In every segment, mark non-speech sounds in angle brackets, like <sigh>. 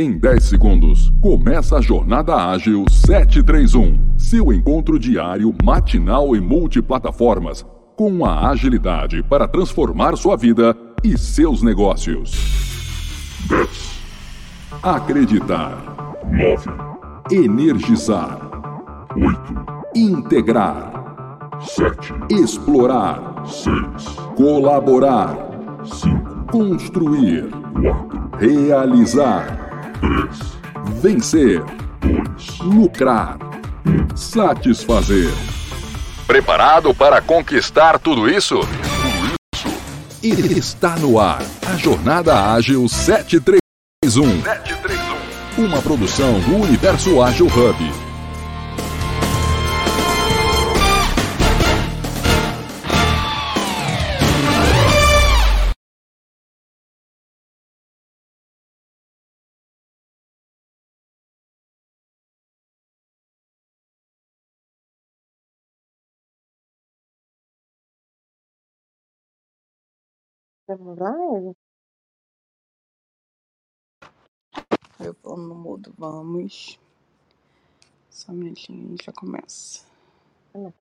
Em 10 segundos, começa a Jornada Ágil 731, seu encontro diário, matinal e multiplataformas, com a agilidade para transformar sua vida e seus negócios. 10. Acreditar. 9. Energizar. 8. Integrar. 7. Explorar. 6. Colaborar. 5. Construir. 4. Realizar. 3. Vencer. 2. Lucrar. 1. Satisfazer. Preparado para conquistar tudo isso? E está no ar a Jornada Ágil 731. 731. Uma produção do Universo Ágil Hub. Estamos live? Eu vou no mudo, vamos. Só um minutinho, a gente já começa. Hum.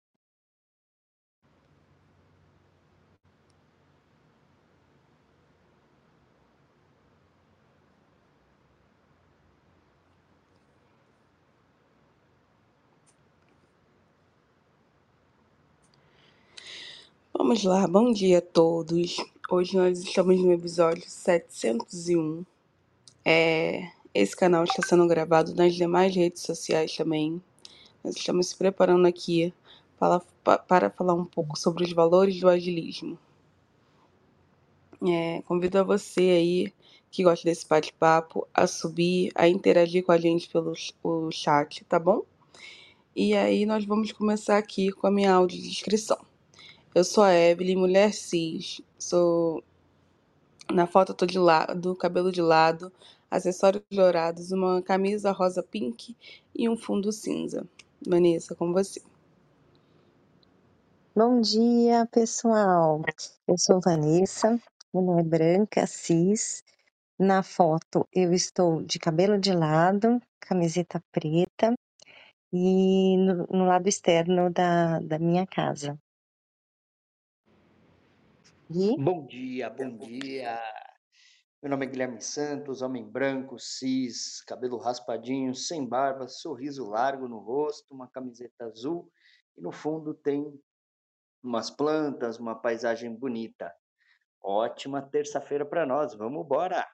Vamos lá, bom dia a todos. Hoje nós estamos no episódio 701. É, esse canal está sendo gravado nas demais redes sociais também. Nós estamos se preparando aqui para, para falar um pouco sobre os valores do agilismo. É, convido a você aí que gosta desse bate-papo a subir, a interagir com a gente pelo o chat, tá bom? E aí nós vamos começar aqui com a minha audiodescrição. Eu sou a Evelyn, mulher cis, sou na foto eu tô de lado, cabelo de lado, acessórios dourados, uma camisa rosa pink e um fundo cinza. Vanessa, com você. Bom dia, pessoal. Eu sou Vanessa, mulher branca, cis. Na foto eu estou de cabelo de lado, camiseta preta e no, no lado externo da, da minha casa. E Bom dia, bom dia. Meu nome é Guilherme Santos, homem branco, cis, cabelo raspadinho, sem barba, sorriso largo no rosto, uma camiseta azul e no fundo tem umas plantas, uma paisagem bonita. Ótima terça-feira para nós, vamos embora!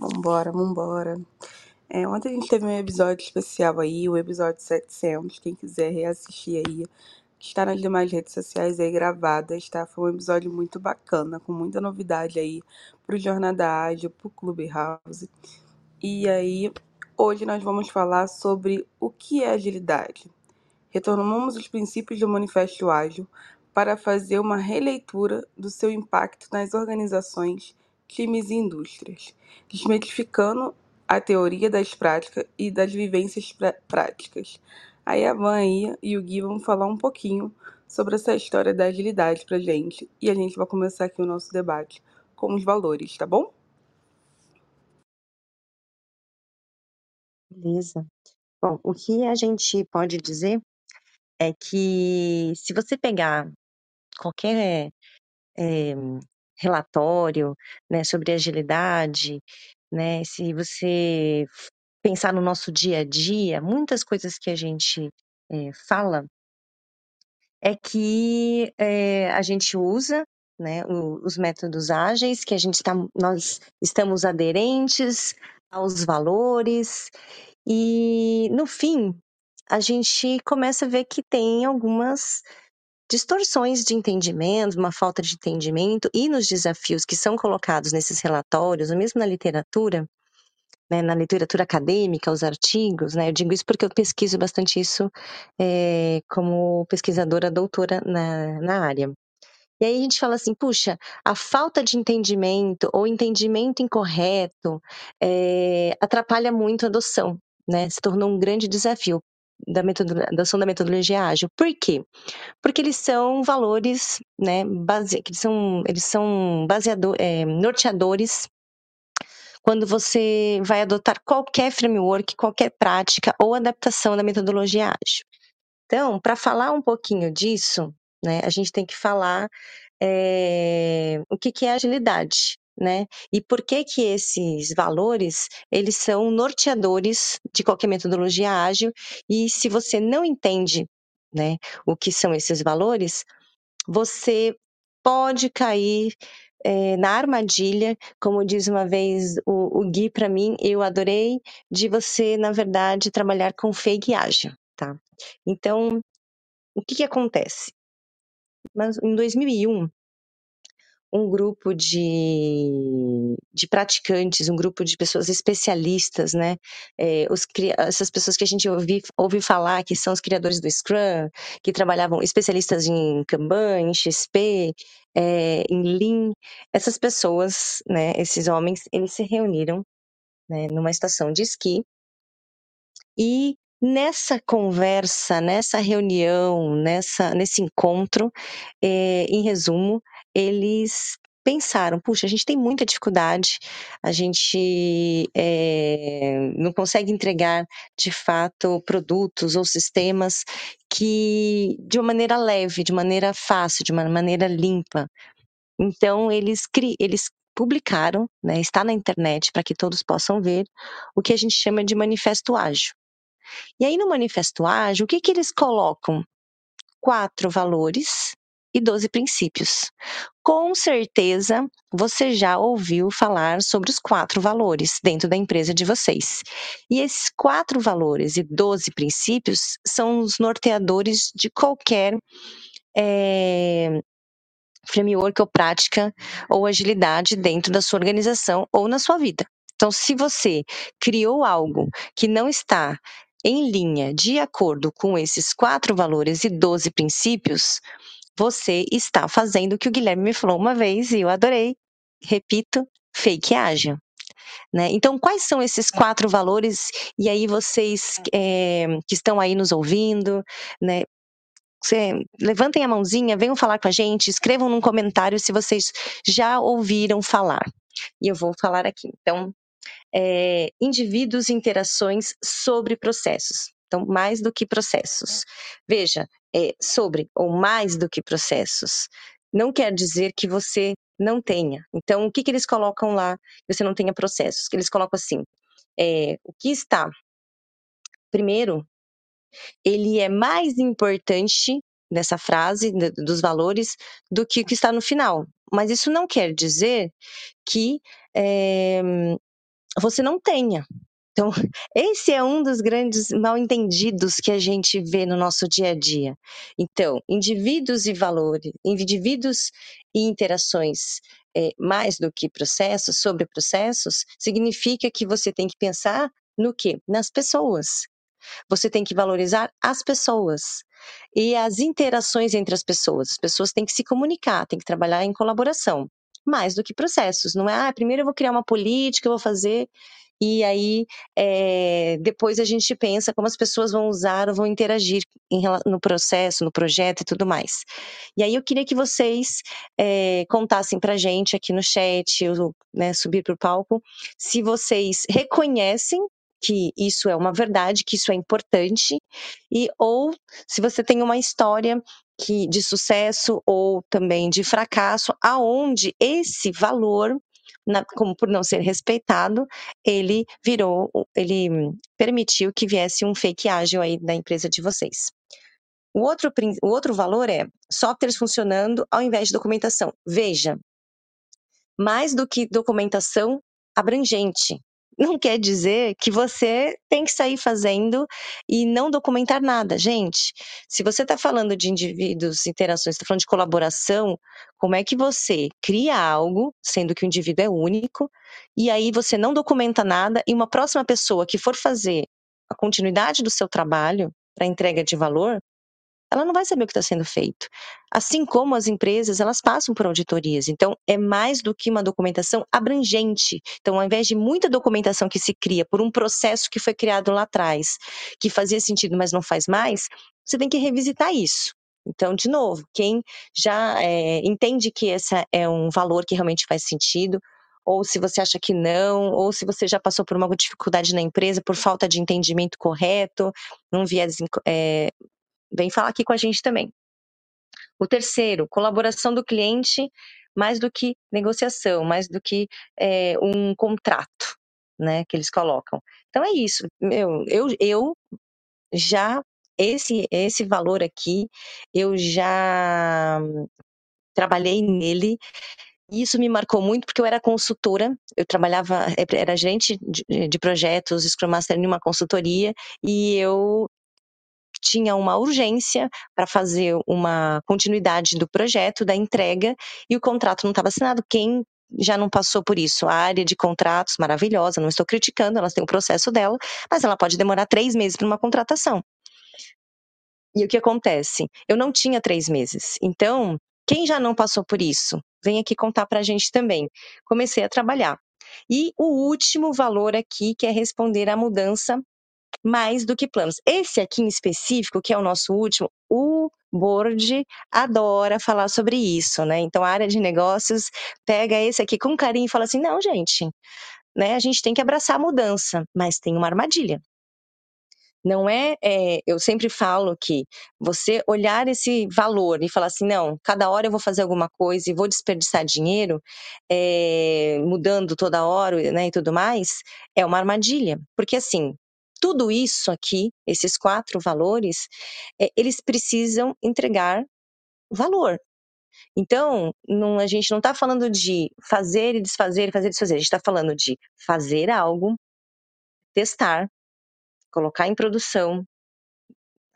Vambora, vambora. É, ontem a gente teve um episódio especial aí, o episódio 700. Quem quiser reassistir aí, está nas demais redes sociais aí gravadas, tá? Foi um episódio muito bacana, com muita novidade aí pro Jornada Ágil, pro Clubhouse. E aí, hoje nós vamos falar sobre o que é agilidade. Retomamos os princípios do Manifesto Ágil para fazer uma releitura do seu impacto nas organizações, times e indústrias, desmistificando a teoria das práticas e das vivências prá- práticas. Aí a Van aí e o Gui vão falar um pouquinho sobre essa história da agilidade pra gente e a gente vai começar aqui o nosso debate com os valores, tá bom? beleza. Bom, o que a gente pode dizer é que se você pegar qualquer eh, relatório, né, sobre agilidade, né, se você pensar no nosso dia a dia, muitas coisas que a gente eh, fala é que eh, a gente usa, né, os métodos ágeis, que a gente está, nós estamos aderentes aos valores e no fim a gente começa a ver que tem algumas distorções de entendimento, uma falta de entendimento e nos desafios que são colocados nesses relatórios, ou mesmo na literatura, né, na literatura acadêmica, os artigos, né, eu digo isso porque eu pesquiso bastante isso eh, como pesquisadora doutora na, na área. E aí a gente fala assim, puxa, a falta de entendimento ou entendimento incorreto eh, atrapalha muito a adoção, né? Se tornou um grande desafio da adoção da metodologia ágil. Por quê? Porque eles são valores, né, base, eles são, eles são baseado, eh, norteadores quando você vai adotar qualquer framework, qualquer prática ou adaptação da metodologia ágil. Então, para falar um pouquinho disso, né, a gente tem que falar é, o que, que é agilidade, né? E por que que esses valores, eles são norteadores de qualquer metodologia ágil, e se você não entende, né, o que são esses valores, você pode cair é, na armadilha, como diz uma vez o, o Gui para mim, eu adorei, de você, na verdade, trabalhar com fake ágil, tá? Então, o que que acontece? Mas em 2001, um grupo de, de praticantes, um grupo de pessoas especialistas, né? É, os, essas pessoas que a gente ouvi, ouve falar que são os criadores do Scrum, que trabalhavam especialistas em Kanban, em XP, é, em Lean. Essas pessoas, né? Esses homens, eles se reuniram né, numa estação de esqui e Nessa conversa, nessa reunião, nessa, nesse encontro, é, em resumo, eles pensaram: puxa, a gente tem muita dificuldade, a gente é, não consegue entregar de fato produtos ou sistemas que de uma maneira leve, de maneira fácil, de uma maneira limpa. Então eles, eles publicaram, né, está na internet para que todos possam ver, o que a gente chama de manifesto ágil. E aí no manifesto ágil, o que, que eles colocam? Quatro valores e 12 princípios. Com certeza você já ouviu falar sobre os quatro valores dentro da empresa de vocês. E esses quatro valores e 12 princípios são os norteadores de qualquer é, framework ou prática ou agilidade dentro da sua organização ou na sua vida. Então, se você criou algo que não está em linha, de acordo com esses quatro valores e 12 princípios, você está fazendo o que o Guilherme me falou uma vez e eu adorei. Repito, fake ágil. Né? Então, quais são esses quatro valores? E aí, vocês é, que estão aí nos ouvindo, né? Você, levantem a mãozinha, venham falar com a gente, escrevam num comentário se vocês já ouviram falar. E eu vou falar aqui. Então, é, indivíduos e interações sobre processos. Então, mais do que processos. Veja, é, sobre ou mais do que processos. Não quer dizer que você não tenha. Então, o que, que eles colocam lá você não tenha processos? Que eles colocam assim: é, o que está primeiro, ele é mais importante nessa frase dos valores do que o que está no final. Mas isso não quer dizer que é, você não tenha. Então, <laughs> esse é um dos grandes mal entendidos que a gente vê no nosso dia a dia. Então, indivíduos e valores, indivíduos e interações é, mais do que processos, sobre processos, significa que você tem que pensar no quê? Nas pessoas. Você tem que valorizar as pessoas e as interações entre as pessoas. As pessoas têm que se comunicar, têm que trabalhar em colaboração mais do que processos. Não é, ah, primeiro eu vou criar uma política, eu vou fazer, e aí é, depois a gente pensa como as pessoas vão usar ou vão interagir em, no processo, no projeto e tudo mais. E aí eu queria que vocês é, contassem pra gente aqui no chat, eu, né, subir para o palco, se vocês reconhecem que isso é uma verdade, que isso é importante, e ou se você tem uma história que de sucesso ou também de fracasso, aonde esse valor na, como por não ser respeitado, ele virou, ele permitiu que viesse um fake ágil aí da empresa de vocês. O outro, o outro valor é softwares funcionando ao invés de documentação. Veja, mais do que documentação abrangente não quer dizer que você tem que sair fazendo e não documentar nada. Gente, se você está falando de indivíduos, interações, está falando de colaboração, como é que você cria algo, sendo que o indivíduo é único, e aí você não documenta nada, e uma próxima pessoa que for fazer a continuidade do seu trabalho para entrega de valor, ela não vai saber o que está sendo feito. Assim como as empresas, elas passam por auditorias. Então, é mais do que uma documentação abrangente. Então, ao invés de muita documentação que se cria por um processo que foi criado lá atrás, que fazia sentido, mas não faz mais, você tem que revisitar isso. Então, de novo, quem já é, entende que esse é um valor que realmente faz sentido, ou se você acha que não, ou se você já passou por uma dificuldade na empresa por falta de entendimento correto, um viés, é, vem falar aqui com a gente também. O terceiro, colaboração do cliente mais do que negociação, mais do que é, um contrato, né, que eles colocam. Então é isso. Meu, eu, eu já esse esse valor aqui, eu já trabalhei nele. Isso me marcou muito porque eu era consultora, eu trabalhava, era gerente de, de projetos, Scrum Master em uma consultoria, e eu tinha uma urgência para fazer uma continuidade do projeto, da entrega, e o contrato não estava assinado. Quem já não passou por isso? A área de contratos, maravilhosa, não estou criticando, ela tem o processo dela, mas ela pode demorar três meses para uma contratação. E o que acontece? Eu não tinha três meses. Então, quem já não passou por isso? Vem aqui contar para a gente também. Comecei a trabalhar. E o último valor aqui, que é responder à mudança mais do que planos. Esse aqui em específico, que é o nosso último, o board adora falar sobre isso, né? Então a área de negócios pega esse aqui com carinho e fala assim: não, gente, né? A gente tem que abraçar a mudança, mas tem uma armadilha. Não é, é, eu sempre falo que você olhar esse valor e falar assim, não, cada hora eu vou fazer alguma coisa e vou desperdiçar dinheiro, é, mudando toda hora, né, e tudo mais, é uma armadilha, porque assim, tudo isso aqui, esses quatro valores, é, eles precisam entregar valor. Então, não, a gente não está falando de fazer e desfazer, fazer e desfazer. A gente está falando de fazer algo, testar, colocar em produção,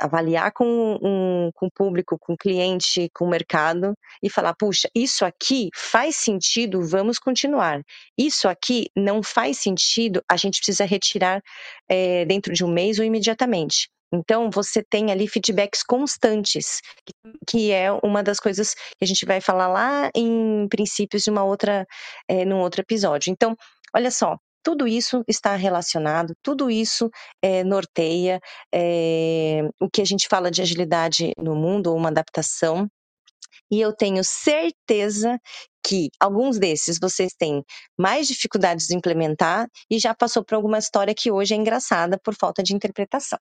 avaliar com, um, com o público, com o cliente, com o mercado e falar: puxa, isso aqui faz sentido, vamos continuar. Isso aqui não faz sentido, a gente precisa retirar é, dentro de um mês ou imediatamente. Então, você tem ali feedbacks constantes, que é uma das coisas que a gente vai falar lá em princípios de uma outra, é, num outro episódio. Então, olha só, tudo isso está relacionado, tudo isso é, norteia é, o que a gente fala de agilidade no mundo, ou uma adaptação. E eu tenho certeza que alguns desses vocês têm mais dificuldades de implementar e já passou por alguma história que hoje é engraçada por falta de interpretação.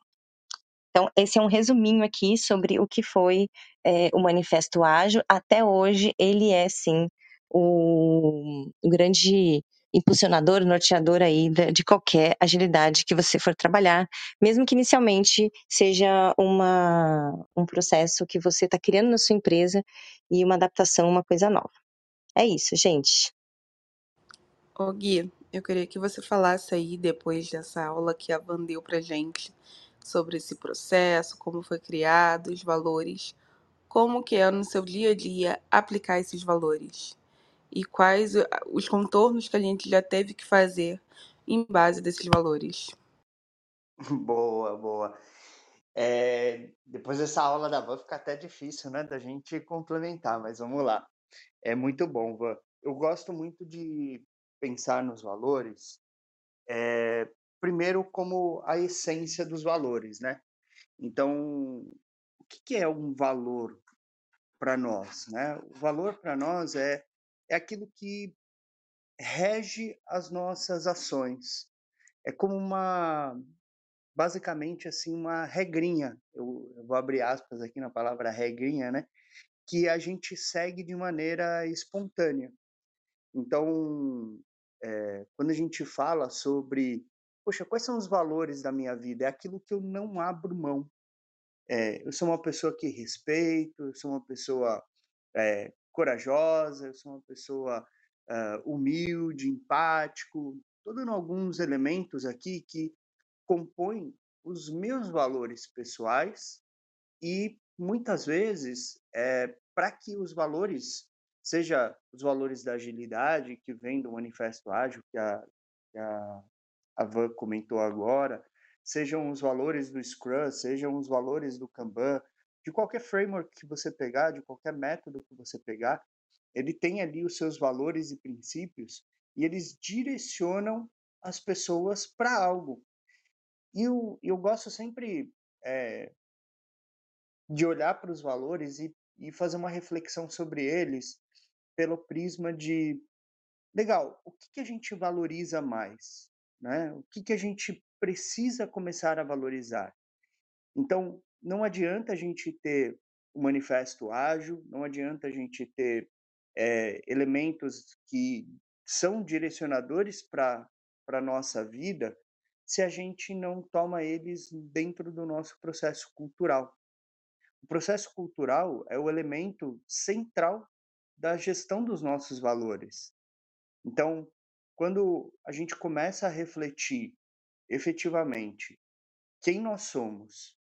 Então, esse é um resuminho aqui sobre o que foi é, o Manifesto Ágil. Até hoje, ele é, sim, o, o grande impulsionador, norteador aí de qualquer agilidade que você for trabalhar, mesmo que inicialmente seja uma, um processo que você está criando na sua empresa e uma adaptação, uma coisa nova. É isso, gente. Ô Gui, eu queria que você falasse aí, depois dessa aula que a Van deu pra gente, sobre esse processo, como foi criado, os valores, como que é no seu dia a dia aplicar esses valores e quais os contornos que a gente já teve que fazer em base desses valores. <laughs> Boa, boa. É, depois dessa aula da Van fica até difícil, né, da gente complementar, mas vamos lá. É muito bom, Van. Eu gosto muito de pensar nos valores, é, primeiro como a essência dos valores, né? Então, o que, que é um valor para nós, né? O valor para nós é é aquilo que rege as nossas ações. É como uma, basicamente assim, uma regrinha. Eu, eu vou abrir aspas aqui na palavra regrinha, né? Que a gente segue de maneira espontânea. Então, é, quando a gente fala sobre, poxa, quais são os valores da minha vida? É aquilo que eu não abro mão. É, eu sou uma pessoa que respeito, eu sou uma pessoa é, corajosa, eu sou uma pessoa uh, humilde, empático. Estou dando alguns elementos aqui que compõem os meus valores pessoais e muitas vezes é, para que os valores seja os valores da agilidade que vem do manifesto ágil que a, que a, a Van comentou agora sejam os valores do Scrum sejam os valores do Kanban de qualquer framework que você pegar, de qualquer método que você pegar, ele tem ali os seus valores e princípios e eles direcionam as pessoas para algo. E eu, eu gosto sempre é, de olhar para os valores e, e fazer uma reflexão sobre eles pelo prisma de legal, o que, que a gente valoriza mais? Né? O que, que a gente precisa começar a valorizar? Então, não adianta a gente ter o um manifesto ágil, não adianta a gente ter é, elementos que são direcionadores para a nossa vida se a gente não toma eles dentro do nosso processo cultural. O processo cultural é o elemento central da gestão dos nossos valores. Então, quando a gente começa a refletir efetivamente quem nós somos,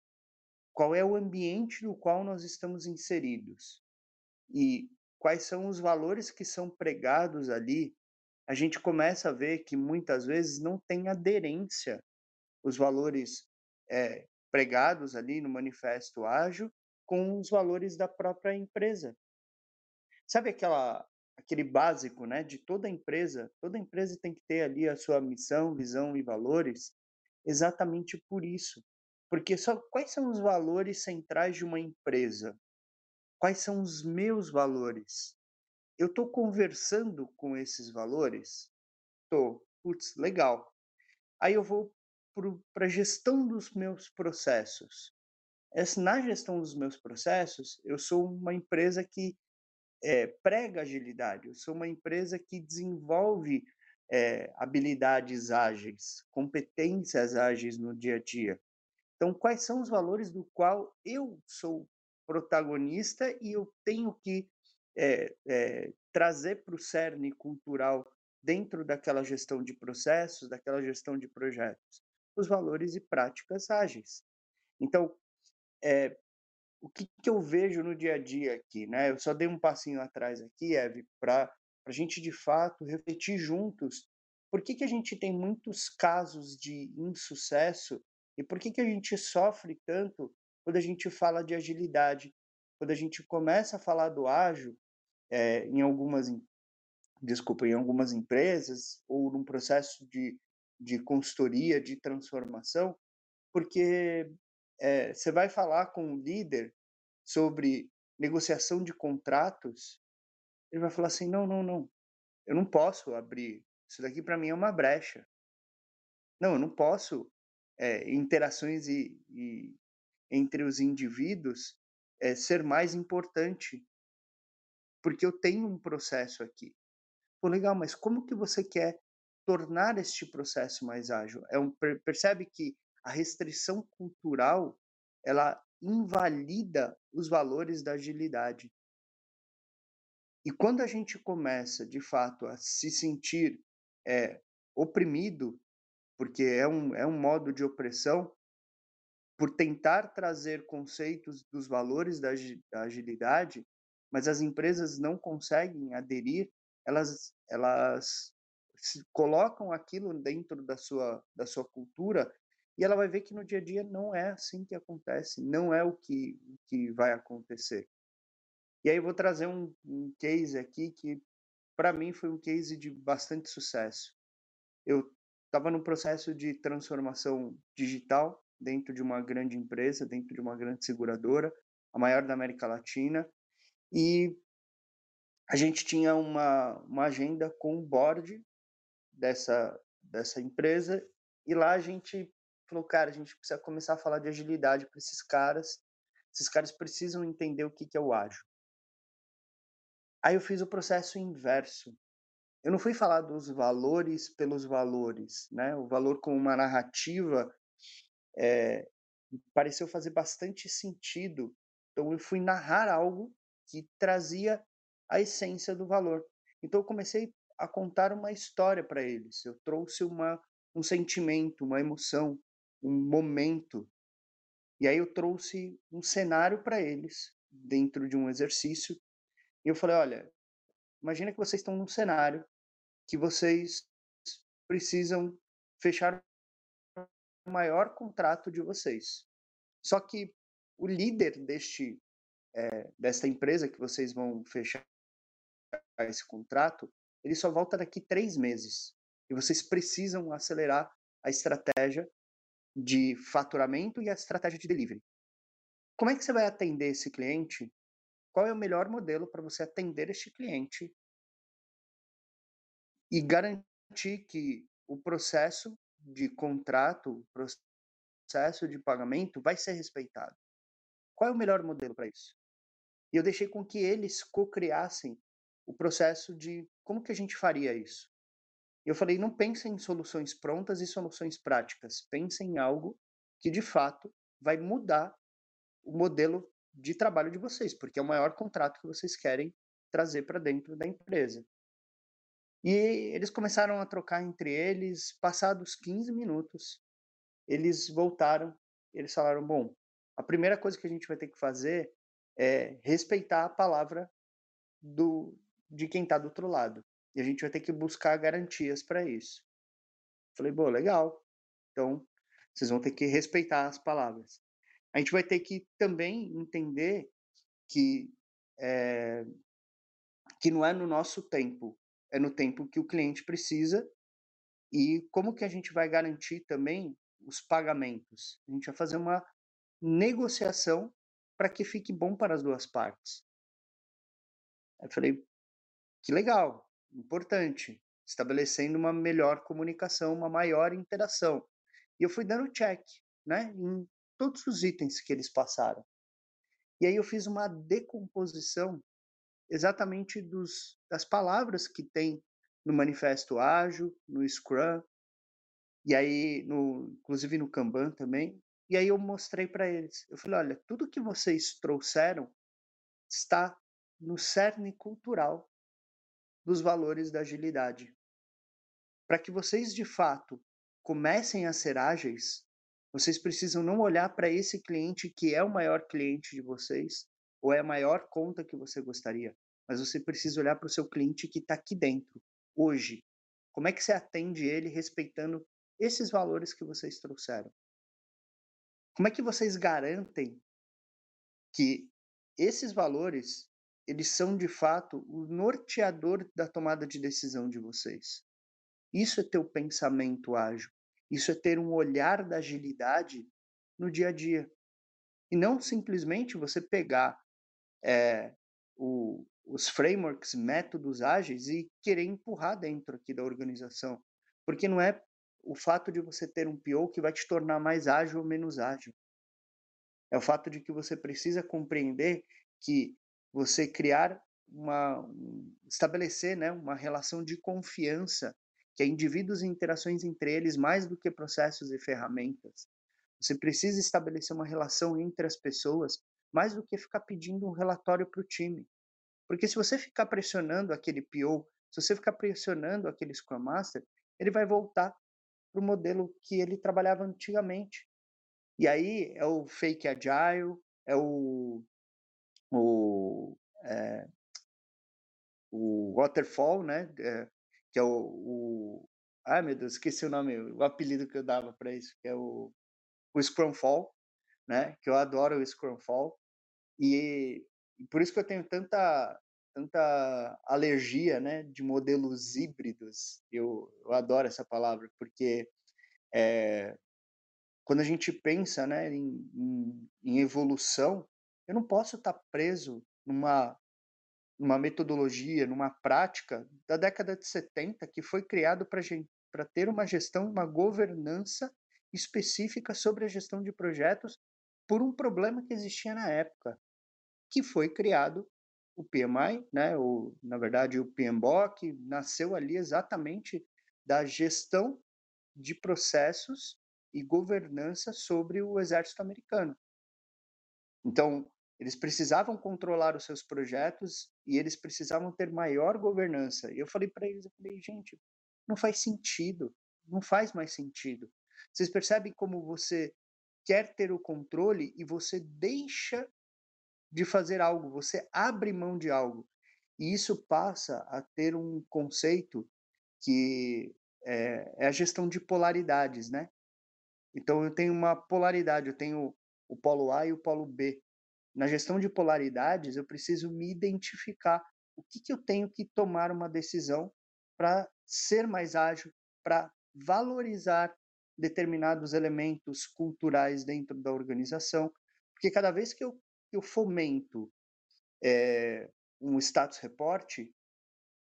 qual é o ambiente no qual nós estamos inseridos e quais são os valores que são pregados ali, a gente começa a ver que muitas vezes não tem aderência os valores é, pregados ali no manifesto ágil com os valores da própria empresa. Sabe aquela aquele básico, né, de toda empresa? Toda empresa tem que ter ali a sua missão, visão e valores, exatamente por isso. Porque só quais são os valores centrais de uma empresa? Quais são os meus valores? Eu estou conversando com esses valores? Estou. Putz, legal. Aí eu vou para a gestão dos meus processos. Na gestão dos meus processos, eu sou uma empresa que é, prega agilidade, eu sou uma empresa que desenvolve é, habilidades ágeis, competências ágeis no dia a dia. Então, quais são os valores do qual eu sou protagonista e eu tenho que é, é, trazer para o cerne cultural dentro daquela gestão de processos, daquela gestão de projetos, os valores e práticas ágeis. Então, é, o que, que, eu vejo no dia a dia aqui, né? Eu só dei um passinho atrás aqui, Eve, para a gente de fato refletir juntos por que, que a gente tem muitos casos de insucesso e por que, que a gente sofre tanto quando a gente fala de agilidade, quando a gente começa a falar do ágil é, em algumas, desculpa, em algumas empresas ou num processo de, de consultoria, de transformação, porque é, você vai falar com um líder sobre negociação de contratos, ele vai falar assim, não, não, não, eu não posso abrir, isso daqui para mim é uma brecha. Não, eu não posso é, interações e, e, entre os indivíduos é, ser mais importante, porque eu tenho um processo aqui. Pô, legal, mas como que você quer tornar este processo mais ágil? É um, percebe que a restrição cultural ela invalida os valores da agilidade. E quando a gente começa, de fato, a se sentir é, oprimido porque é um, é um modo de opressão, por tentar trazer conceitos dos valores da, da agilidade, mas as empresas não conseguem aderir, elas, elas colocam aquilo dentro da sua, da sua cultura e ela vai ver que no dia a dia não é assim que acontece, não é o que, que vai acontecer. E aí eu vou trazer um, um case aqui que, para mim, foi um case de bastante sucesso. Eu estava num processo de transformação digital dentro de uma grande empresa, dentro de uma grande seguradora, a maior da América Latina, e a gente tinha uma, uma agenda com o board dessa, dessa empresa, e lá a gente falou, cara, a gente precisa começar a falar de agilidade para esses caras, esses caras precisam entender o que, que é o ágil. Aí eu fiz o processo inverso eu não fui falar dos valores pelos valores, né? O valor como uma narrativa é, pareceu fazer bastante sentido. Então eu fui narrar algo que trazia a essência do valor. Então eu comecei a contar uma história para eles. Eu trouxe uma um sentimento, uma emoção, um momento. E aí eu trouxe um cenário para eles dentro de um exercício. E eu falei, olha, Imagina que vocês estão num cenário que vocês precisam fechar o maior contrato de vocês. Só que o líder deste é, desta empresa que vocês vão fechar esse contrato, ele só volta daqui três meses. E vocês precisam acelerar a estratégia de faturamento e a estratégia de delivery. Como é que você vai atender esse cliente qual é o melhor modelo para você atender este cliente e garantir que o processo de contrato, o processo de pagamento vai ser respeitado. Qual é o melhor modelo para isso? E eu deixei com que eles co-criassem o processo de como que a gente faria isso. Eu falei, não pensem em soluções prontas e soluções práticas, pensem em algo que de fato vai mudar o modelo de trabalho de vocês, porque é o maior contrato que vocês querem trazer para dentro da empresa. E eles começaram a trocar entre eles, passados 15 minutos, eles voltaram, eles falaram: "Bom, a primeira coisa que a gente vai ter que fazer é respeitar a palavra do de quem está do outro lado. E a gente vai ter que buscar garantias para isso. Falei, bom, legal. Então, vocês vão ter que respeitar as palavras. A gente vai ter que também entender que é, que não é no nosso tempo, é no tempo que o cliente precisa e como que a gente vai garantir também os pagamentos. A gente vai fazer uma negociação para que fique bom para as duas partes. Eu falei, que legal, importante, estabelecendo uma melhor comunicação, uma maior interação. E eu fui dando check, né, em todos os itens que eles passaram. E aí eu fiz uma decomposição exatamente dos, das palavras que tem no Manifesto Ágil, no Scrum, e aí, no, inclusive no Kanban também. E aí eu mostrei para eles. Eu falei, olha, tudo que vocês trouxeram está no cerne cultural dos valores da agilidade. Para que vocês de fato comecem a ser ágeis, vocês precisam não olhar para esse cliente que é o maior cliente de vocês ou é a maior conta que você gostaria, mas você precisa olhar para o seu cliente que está aqui dentro, hoje. Como é que você atende ele respeitando esses valores que vocês trouxeram? Como é que vocês garantem que esses valores eles são de fato o norteador da tomada de decisão de vocês. Isso é ter o pensamento ágil. Isso é ter um olhar da agilidade no dia a dia. E não simplesmente você pegar é, o, os frameworks, métodos ágeis e querer empurrar dentro aqui da organização. Porque não é o fato de você ter um PO que vai te tornar mais ágil ou menos ágil. É o fato de que você precisa compreender que você criar uma estabelecer, né, uma relação de confiança que é indivíduos e interações entre eles mais do que processos e ferramentas. Você precisa estabelecer uma relação entre as pessoas mais do que ficar pedindo um relatório para o time. Porque se você ficar pressionando aquele PO, se você ficar pressionando aquele Scrum Master, ele vai voltar para o modelo que ele trabalhava antigamente. E aí é o fake agile, é o o, é, o Waterfall, né? É, que é o, o. Ai meu Deus, esqueci o nome, o apelido que eu dava para isso, que é o, o Scrumfall, né? Que eu adoro o Scrumfall. E, e por isso que eu tenho tanta tanta alergia, né, de modelos híbridos. Eu, eu adoro essa palavra porque é, quando a gente pensa, né, em, em, em evolução, eu não posso estar preso numa, numa metodologia, numa prática da década de 70 que foi criado para ter uma gestão, uma governança específica sobre a gestão de projetos por um problema que existia na época, que foi criado o PMI, né, o, na verdade o PMBOK, nasceu ali exatamente da gestão de processos e governança sobre o exército americano. Então, eles precisavam controlar os seus projetos e eles precisavam ter maior governança. E eu falei para eles, eu falei, gente, não faz sentido, não faz mais sentido. Vocês percebem como você quer ter o controle e você deixa de fazer algo, você abre mão de algo. E isso passa a ter um conceito que é, é a gestão de polaridades, né? Então eu tenho uma polaridade, eu tenho o polo A e o polo B. Na gestão de polaridades, eu preciso me identificar o que, que eu tenho que tomar uma decisão para ser mais ágil, para valorizar determinados elementos culturais dentro da organização, porque cada vez que eu, eu fomento é, um status report,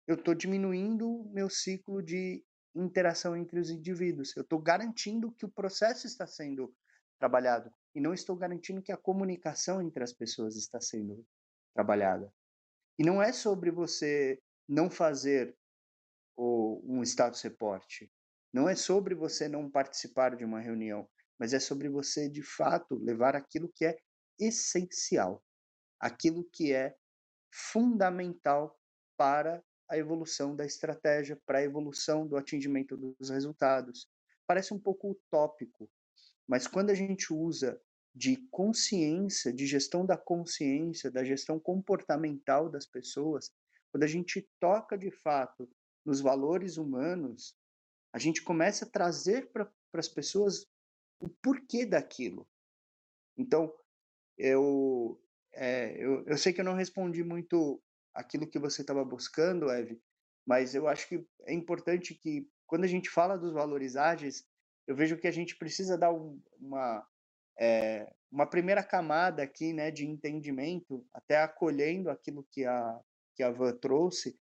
eu estou diminuindo meu ciclo de interação entre os indivíduos. Eu estou garantindo que o processo está sendo trabalhado e não estou garantindo que a comunicação entre as pessoas está sendo trabalhada. E não é sobre você não fazer o, um status report. Não é sobre você não participar de uma reunião, mas é sobre você, de fato, levar aquilo que é essencial, aquilo que é fundamental para a evolução da estratégia, para a evolução do atingimento dos resultados. Parece um pouco utópico, mas quando a gente usa de consciência, de gestão da consciência, da gestão comportamental das pessoas, quando a gente toca de fato nos valores humanos, a gente começa a trazer para as pessoas o porquê daquilo. Então, eu, é, eu, eu sei que eu não respondi muito aquilo que você estava buscando, Eve, mas eu acho que é importante que, quando a gente fala dos valores ágeis, eu vejo que a gente precisa dar um, uma, é, uma primeira camada aqui né, de entendimento, até acolhendo aquilo que a, que a Van trouxe,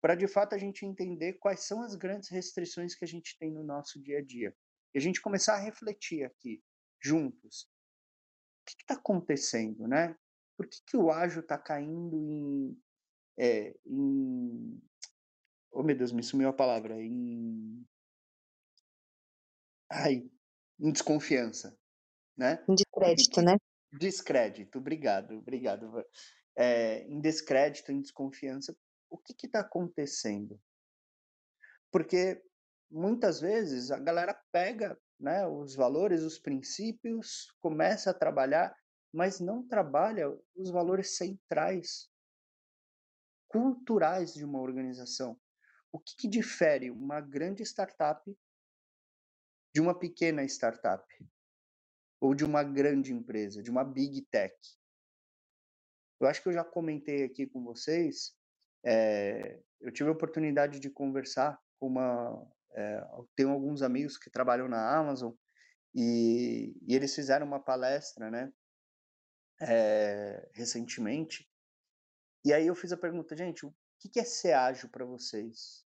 para de fato a gente entender quais são as grandes restrições que a gente tem no nosso dia a dia. E a gente começar a refletir aqui, juntos. O que está acontecendo, né? Por que, que o ágil está caindo em, é, em. Oh, meu Deus, me sumiu a palavra. Em. Ai, em desconfiança, né? Em descrédito, né? Descrédito, obrigado, obrigado. É, em descrédito, em desconfiança, o que está acontecendo? Porque muitas vezes a galera pega né, os valores, os princípios, começa a trabalhar, mas não trabalha os valores centrais, culturais de uma organização. O que, que difere uma grande startup de uma pequena startup? Ou de uma grande empresa, de uma big tech? Eu acho que eu já comentei aqui com vocês é, eu tive a oportunidade de conversar com uma. É, tenho alguns amigos que trabalham na Amazon e, e eles fizeram uma palestra, né? É, recentemente. E aí eu fiz a pergunta, gente, o que é ser ágil para vocês?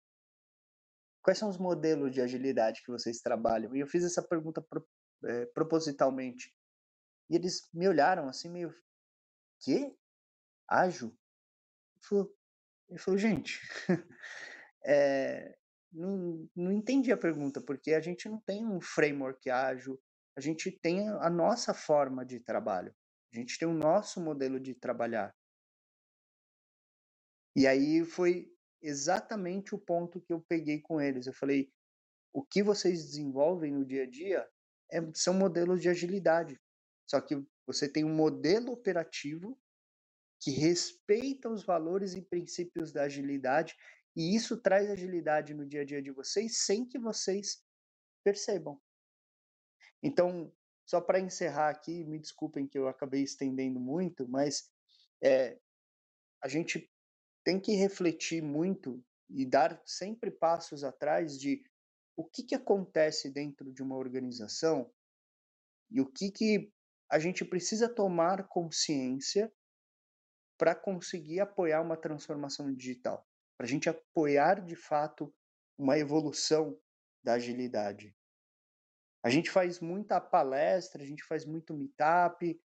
Quais são os modelos de agilidade que vocês trabalham? E eu fiz essa pergunta pro, é, propositalmente. E eles me olharam assim, meio. Que? Ágil? Eu falei, ele falou, gente, é, <laughs> não, não entendi a pergunta, porque a gente não tem um framework ágil, a gente tem a nossa forma de trabalho, a gente tem o nosso modelo de trabalhar. E aí foi exatamente o ponto que eu peguei com eles. Eu falei, o que vocês desenvolvem no dia a dia é, são modelos de agilidade. Só que você tem um modelo operativo que respeita os valores e princípios da agilidade, e isso traz agilidade no dia a dia de vocês sem que vocês percebam. Então, só para encerrar aqui, me desculpem que eu acabei estendendo muito, mas é, a gente tem que refletir muito e dar sempre passos atrás de o que, que acontece dentro de uma organização e o que, que a gente precisa tomar consciência para conseguir apoiar uma transformação digital, para a gente apoiar de fato uma evolução da agilidade. A gente faz muita palestra, a gente faz muito meetup,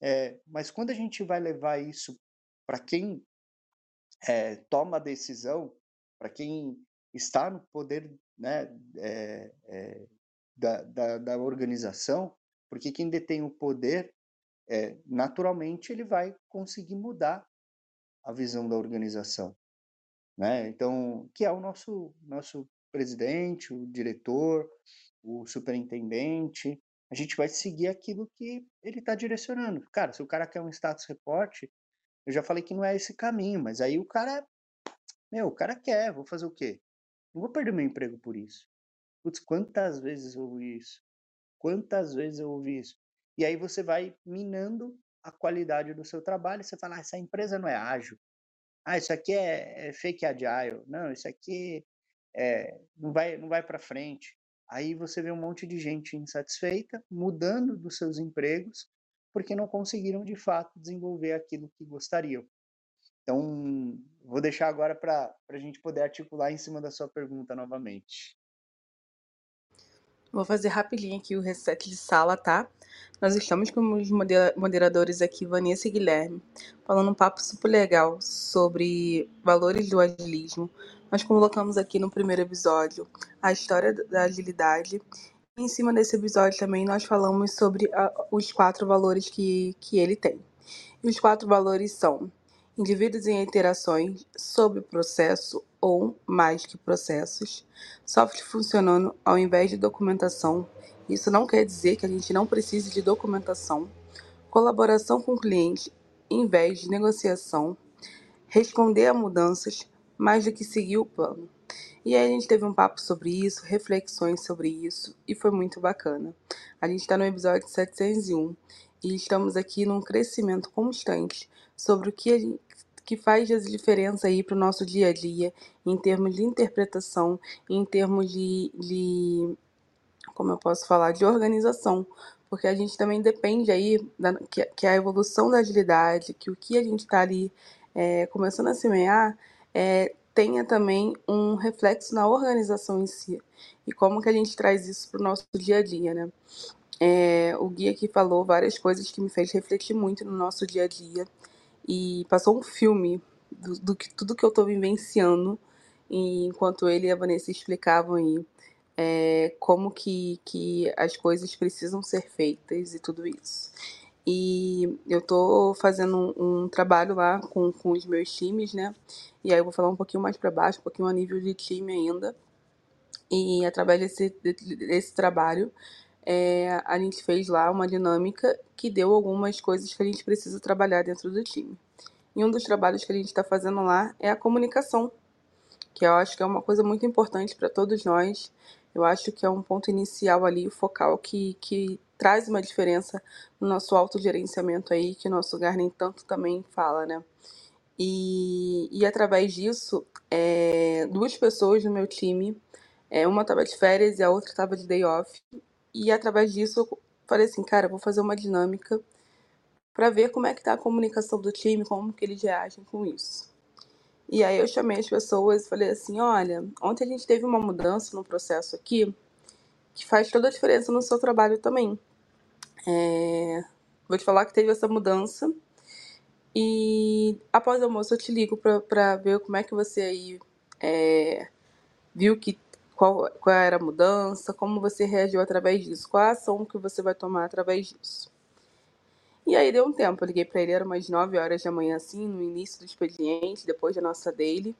é, mas quando a gente vai levar isso para quem é, toma a decisão, para quem está no poder né, é, é, da, da, da, organização, porque quem detém o poder é, naturalmente ele vai conseguir mudar a visão da organização, né? Então, que é o nosso nosso presidente, o diretor, o superintendente, a gente vai seguir aquilo que ele está direcionando. Cara, se o cara quer um status report, eu já falei que não é esse caminho, mas aí o cara, meu, o cara quer, vou fazer o quê? Não vou perder meu emprego por isso. Putz, quantas vezes eu ouvi isso? Quantas vezes eu ouvi isso? E aí você vai minando a qualidade do seu trabalho. Você fala, ah, essa empresa não é ágil. Ah, isso aqui é, é fake agile. Não, isso aqui é, não vai, não vai para frente. Aí você vê um monte de gente insatisfeita, mudando dos seus empregos, porque não conseguiram de fato desenvolver aquilo que gostariam. Então, vou deixar agora para a gente poder articular em cima da sua pergunta novamente. Vou fazer rapidinho aqui o reset de sala, tá? Nós estamos com os moderadores aqui, Vanessa e Guilherme, falando um papo super legal sobre valores do agilismo. Nós colocamos aqui no primeiro episódio a história da agilidade. E em cima desse episódio também nós falamos sobre a, os quatro valores que, que ele tem. E os quatro valores são indivíduos em interações sobre processo ou mais que processos, software funcionando ao invés de documentação. Isso não quer dizer que a gente não precise de documentação, colaboração com o cliente em vez de negociação, responder a mudanças mais do que seguir o plano. E aí a gente teve um papo sobre isso, reflexões sobre isso, e foi muito bacana. A gente está no episódio 701 e estamos aqui num crescimento constante sobre o que, que faz a diferença aí para o nosso dia a dia, em termos de interpretação, em termos de, de como eu posso falar, de organização, porque a gente também depende aí da, que, que a evolução da agilidade, que o que a gente está ali é, começando a semear, é, tenha também um reflexo na organização em si. E como que a gente traz isso para o nosso dia a dia, né? É, o guia aqui falou várias coisas que me fez refletir muito no nosso dia a dia e passou um filme do, do que tudo que eu estou vivenciando enquanto ele e a Vanessa explicavam aí é, como que, que as coisas precisam ser feitas e tudo isso. E eu tô fazendo um, um trabalho lá com, com os meus times, né? E aí eu vou falar um pouquinho mais para baixo, um pouquinho a nível de time ainda. E através desse, desse trabalho, é, a gente fez lá uma dinâmica que deu algumas coisas que a gente precisa trabalhar dentro do time. E um dos trabalhos que a gente está fazendo lá é a comunicação, que eu acho que é uma coisa muito importante para todos nós. Eu acho que é um ponto inicial ali, focal, que, que traz uma diferença no nosso autogerenciamento aí, que o nosso Garden tanto também fala, né? E, e através disso, é, duas pessoas no meu time, é, uma estava de férias e a outra estava de day off, e através disso eu falei assim, cara, vou fazer uma dinâmica para ver como é que tá a comunicação do time, como que eles reagem com isso. E aí eu chamei as pessoas e falei assim, olha, ontem a gente teve uma mudança no processo aqui que faz toda a diferença no seu trabalho também. É... Vou te falar que teve essa mudança e após o almoço eu te ligo para ver como é que você aí é... viu que qual, qual era a mudança, como você reagiu através disso, qual a ação que você vai tomar através disso. E aí deu um tempo, eu liguei para ele, era umas 9 horas da manhã, assim, no início do expediente, depois da nossa daily.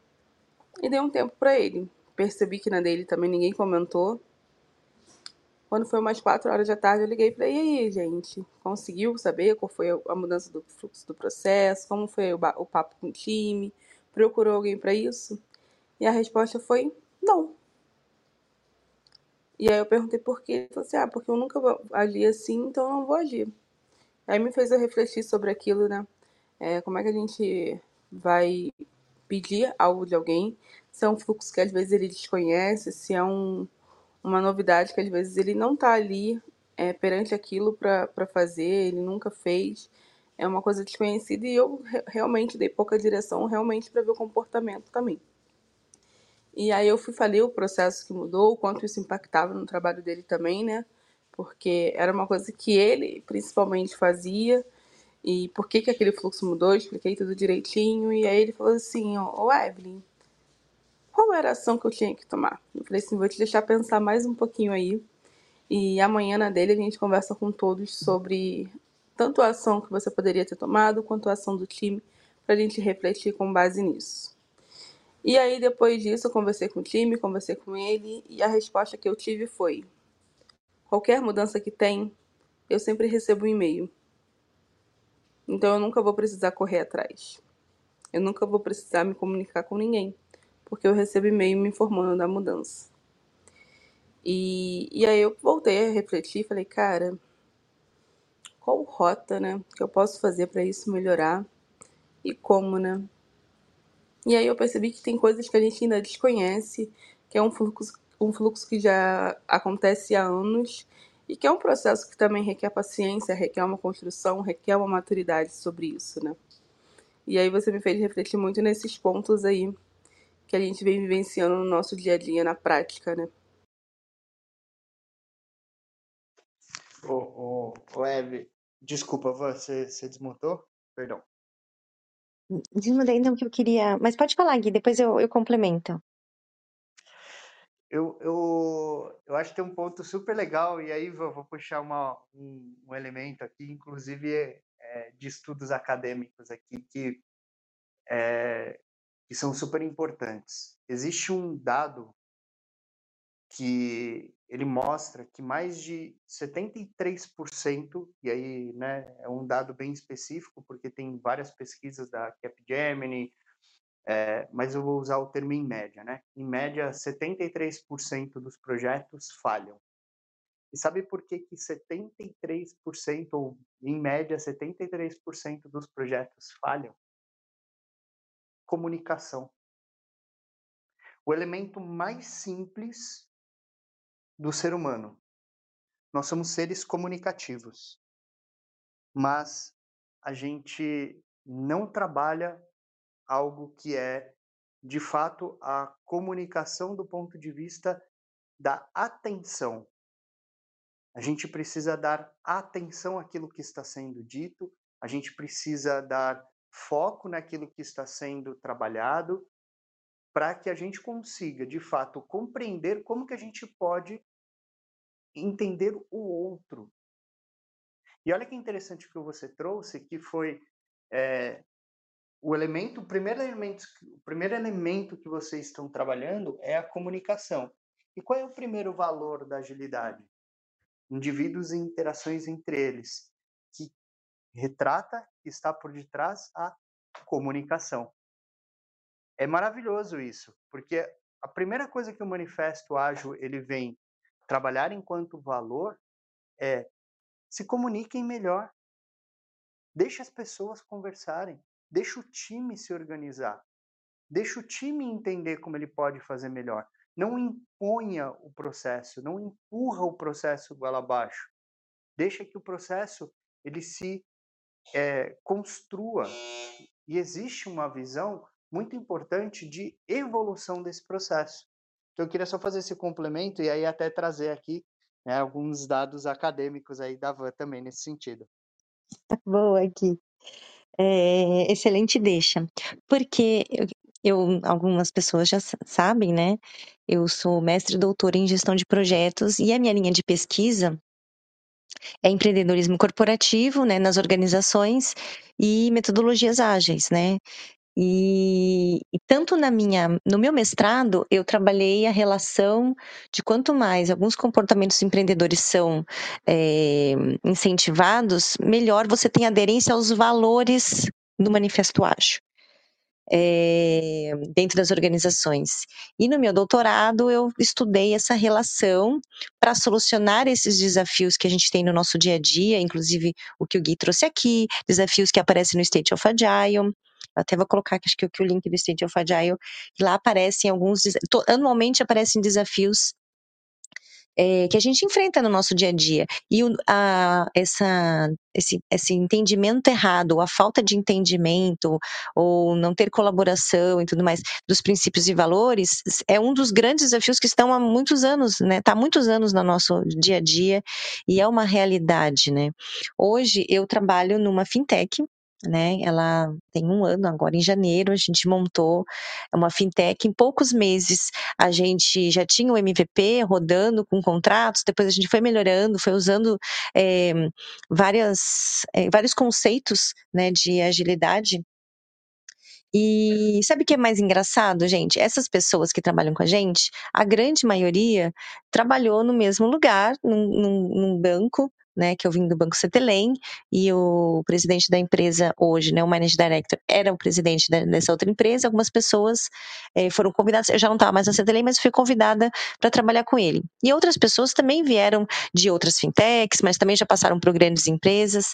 E dei um tempo para ele. Percebi que na dele também ninguém comentou. Quando foi umas 4 horas da tarde, eu liguei para ele, e aí, gente, conseguiu saber qual foi a mudança do fluxo do processo, como foi o, o papo com o time, procurou alguém para isso? E a resposta foi não. E aí eu perguntei por quê. Ele falou assim, ah, porque eu nunca agi assim, então eu não vou agir. Aí me fez eu refletir sobre aquilo, né? É, como é que a gente vai pedir algo de alguém, se é um fluxo que às vezes ele desconhece, se é um, uma novidade que às vezes ele não está ali é, perante aquilo para fazer, ele nunca fez, é uma coisa desconhecida e eu realmente dei pouca direção, realmente para ver o comportamento também. E aí eu fui falei o processo que mudou, o quanto isso impactava no trabalho dele também, né? Porque era uma coisa que ele principalmente fazia. E por que, que aquele fluxo mudou? Expliquei tudo direitinho. E aí ele falou assim, ó, oh, Evelyn, qual era a ação que eu tinha que tomar? Eu falei assim, vou te deixar pensar mais um pouquinho aí. E amanhã na dele a gente conversa com todos sobre tanto a ação que você poderia ter tomado, quanto a ação do time, para a gente refletir com base nisso. E aí, depois disso, eu conversei com o time, conversei com ele, e a resposta que eu tive foi: qualquer mudança que tem, eu sempre recebo um e-mail. Então eu nunca vou precisar correr atrás. Eu nunca vou precisar me comunicar com ninguém, porque eu recebo e-mail me informando da mudança. E, e aí eu voltei a refletir e falei, cara, qual rota, né, que eu posso fazer para isso melhorar e como, né? E aí eu percebi que tem coisas que a gente ainda desconhece, que é um fluxo, um fluxo que já acontece há anos e que é um processo que também requer paciência, requer uma construção, requer uma maturidade sobre isso, né? E aí você me fez refletir muito nesses pontos aí que a gente vem vivenciando no nosso dia a dia, na prática, né? Ô, ô, ô Eve, desculpa, você, você desmontou? Perdão. Desmudei não que eu queria. Mas pode falar, Gui, depois eu, eu complemento. Eu, eu, eu acho que tem um ponto super legal, e aí vou, vou puxar uma, um, um, elemento aqui, inclusive é, é, de estudos acadêmicos aqui, que, é, que são super importantes. Existe um dado que ele mostra que mais de 73%, e aí né, é um dado bem específico, porque tem várias pesquisas da Capgemini, é, mas eu vou usar o termo em média, né? Em média, 73% dos projetos falham. E sabe por que que 73%, ou em média 73% dos projetos falham? Comunicação. O elemento mais simples do ser humano. Nós somos seres comunicativos. Mas a gente não trabalha algo que é, de fato, a comunicação do ponto de vista da atenção. A gente precisa dar atenção àquilo que está sendo dito, a gente precisa dar foco naquilo que está sendo trabalhado, para que a gente consiga, de fato, compreender como que a gente pode entender o outro. E olha que interessante que você trouxe, que foi é, o elemento, o primeiro elemento, o primeiro elemento que vocês estão trabalhando é a comunicação. E qual é o primeiro valor da agilidade? Indivíduos e interações entre eles, que retrata e está por detrás a comunicação. É maravilhoso isso, porque a primeira coisa que o manifesto ágil ele vem trabalhar enquanto valor é se comuniquem melhor. Deixe as pessoas conversarem. Deixa o time se organizar. Deixa o time entender como ele pode fazer melhor. Não imponha o processo, não empurra o processo goela abaixo. Deixa que o processo ele se é, construa. E existe uma visão muito importante de evolução desse processo. Então, eu queria só fazer esse complemento e aí até trazer aqui né, alguns dados acadêmicos aí da Van também nesse sentido. Boa aqui. É, excelente deixa. Porque eu, eu, algumas pessoas já sabem, né? Eu sou mestre e doutora em gestão de projetos e a minha linha de pesquisa é empreendedorismo corporativo, né, nas organizações e metodologias ágeis, né? E, e, tanto na minha, no meu mestrado, eu trabalhei a relação de quanto mais alguns comportamentos empreendedores são é, incentivados, melhor você tem aderência aos valores do manifesto ágil é, dentro das organizações. E no meu doutorado eu estudei essa relação para solucionar esses desafios que a gente tem no nosso dia a dia, inclusive o que o Gui trouxe aqui, desafios que aparecem no State of Agile. Até vou colocar acho que o link do State of Agile, que lá aparecem alguns, anualmente aparecem desafios é, que a gente enfrenta no nosso dia a dia. E o, a, essa, esse, esse entendimento errado, a falta de entendimento, ou não ter colaboração e tudo mais dos princípios e valores, é um dos grandes desafios que estão há muitos anos, né? Está há muitos anos no nosso dia a dia e é uma realidade, né? Hoje eu trabalho numa fintech, né? Ela tem um ano agora, em janeiro, a gente montou uma fintech. Em poucos meses, a gente já tinha o MVP rodando com contratos, depois a gente foi melhorando, foi usando é, várias, é, vários conceitos né, de agilidade e sabe o que é mais engraçado, gente? Essas pessoas que trabalham com a gente, a grande maioria trabalhou no mesmo lugar, num, num, num banco, né, que eu vim do Banco Cetelem, e o presidente da empresa hoje, né, o Managing Director, era o presidente dessa outra empresa. Algumas pessoas eh, foram convidadas, eu já não estava mais na Cetelem, mas fui convidada para trabalhar com ele. E outras pessoas também vieram de outras fintechs, mas também já passaram por grandes empresas.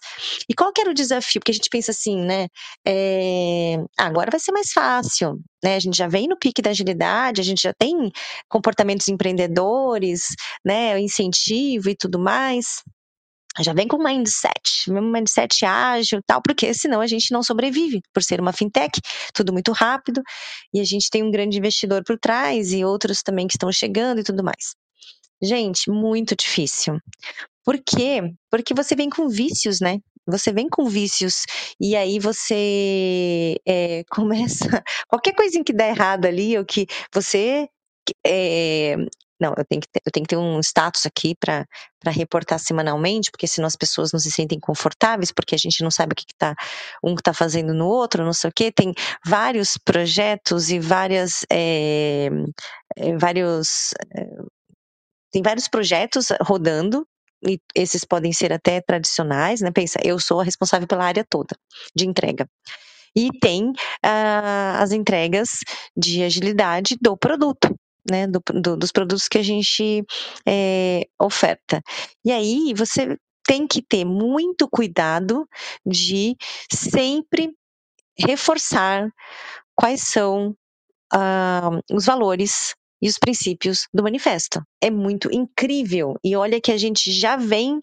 E qual que era o desafio? Porque a gente pensa assim, né, é, agora vai ser mais fácil, né, a gente já vem no pique da agilidade, a gente já tem comportamentos empreendedores, né, incentivo e tudo mais. Já vem com mindset, mindset ágil tal, porque senão a gente não sobrevive, por ser uma fintech, tudo muito rápido, e a gente tem um grande investidor por trás e outros também que estão chegando e tudo mais. Gente, muito difícil. Por quê? Porque você vem com vícios, né? Você vem com vícios e aí você é, <laughs> começa qualquer coisa que dá errado ali ou que você é, não, eu tenho que ter, eu tenho que ter um status aqui para reportar semanalmente, porque senão as pessoas não se sentem confortáveis, porque a gente não sabe o que, que tá, um está fazendo no outro, não sei o quê. Tem vários projetos e várias, é, vários, é, tem vários projetos rodando, e esses podem ser até tradicionais, né? Pensa, eu sou a responsável pela área toda de entrega. E tem uh, as entregas de agilidade do produto né, do, do, dos produtos que a gente é, oferta. E aí você tem que ter muito cuidado de sempre reforçar quais são uh, os valores e os princípios do manifesto. É muito incrível. E olha que a gente já vem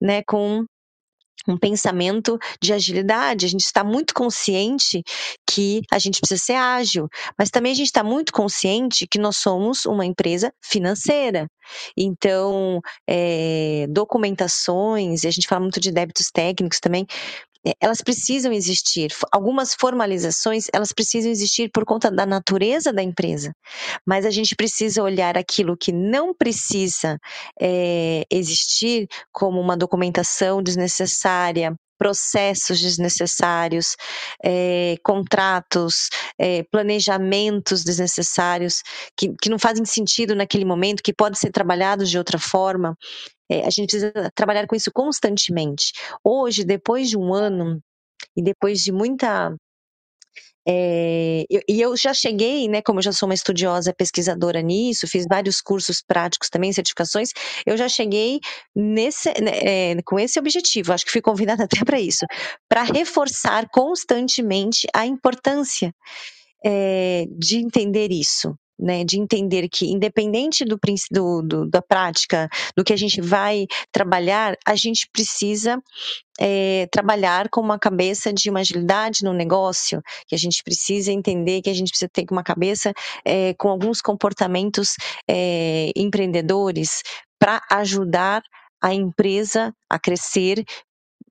né, com um pensamento de agilidade. A gente está muito consciente que a gente precisa ser ágil, mas também a gente está muito consciente que nós somos uma empresa financeira. Então, é, documentações, e a gente fala muito de débitos técnicos também, elas precisam existir. Algumas formalizações, elas precisam existir por conta da natureza da empresa. Mas a gente precisa olhar aquilo que não precisa é, existir, como uma documentação desnecessária, processos desnecessários, é, contratos, é, planejamentos desnecessários que, que não fazem sentido naquele momento, que podem ser trabalhados de outra forma. É, a gente precisa trabalhar com isso constantemente. Hoje, depois de um ano e depois de muita é, e eu já cheguei, né, como eu já sou uma estudiosa pesquisadora nisso, fiz vários cursos práticos também, certificações, eu já cheguei nesse, né, é, com esse objetivo, acho que fui convidada <laughs> até para isso, para reforçar constantemente a importância é, de entender isso né, de entender que, independente do, do, do, da prática, do que a gente vai trabalhar, a gente precisa é, trabalhar com uma cabeça de uma agilidade no negócio, que a gente precisa entender que a gente precisa ter uma cabeça é, com alguns comportamentos é, empreendedores para ajudar a empresa a crescer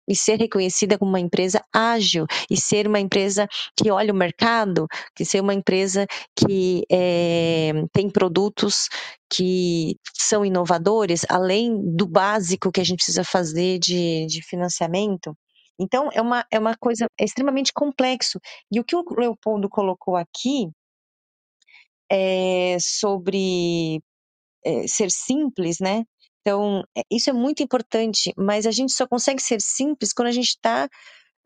e ser reconhecida como uma empresa ágil e ser uma empresa que olha o mercado, que ser uma empresa que é, tem produtos que são inovadores, além do básico que a gente precisa fazer de, de financiamento. Então, é uma, é uma coisa extremamente complexo. E o que o Leopoldo colocou aqui é sobre é, ser simples, né? Então, é, isso é muito importante, mas a gente só consegue ser simples quando a gente está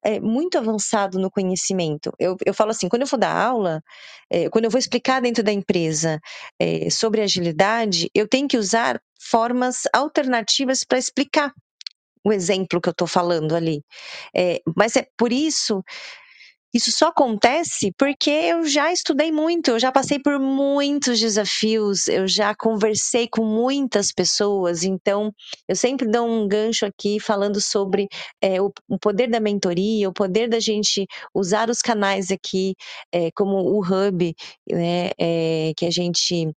é, muito avançado no conhecimento. Eu, eu falo assim, quando eu for dar aula, é, quando eu vou explicar dentro da empresa é, sobre agilidade, eu tenho que usar formas alternativas para explicar o exemplo que eu estou falando ali. É, mas é por isso isso só acontece porque eu já estudei muito, eu já passei por muitos desafios, eu já conversei com muitas pessoas, então eu sempre dou um gancho aqui falando sobre é, o, o, poder da mentoria, o poder da gente usar os canais aqui, é, como o Hub, né, é, que a gente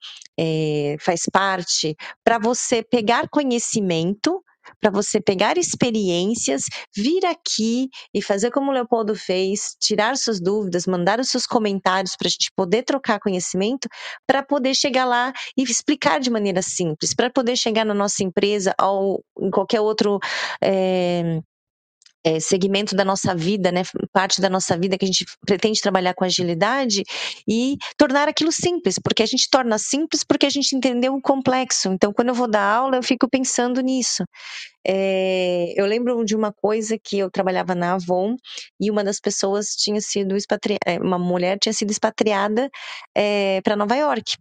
faz parte, para você pegar conhecimento para você pegar experiências, vir aqui e fazer como o Leopoldo fez, tirar suas dúvidas, mandar os seus comentários para a gente poder trocar conhecimento, para poder chegar lá e explicar de maneira simples, para poder chegar na nossa empresa ou em qualquer outro é, é, segmento da nossa vida, né, parte da nossa vida que a gente pretende trabalhar com agilidade e tornar aquilo simples, porque a gente torna simples porque a gente entendeu o complexo. Então, quando eu vou dar aula, eu fico pensando nisso. É, eu lembro de uma coisa que eu trabalhava na Avon e uma das pessoas tinha sido expatriada, é, uma mulher tinha sido expatriada é, para Nova York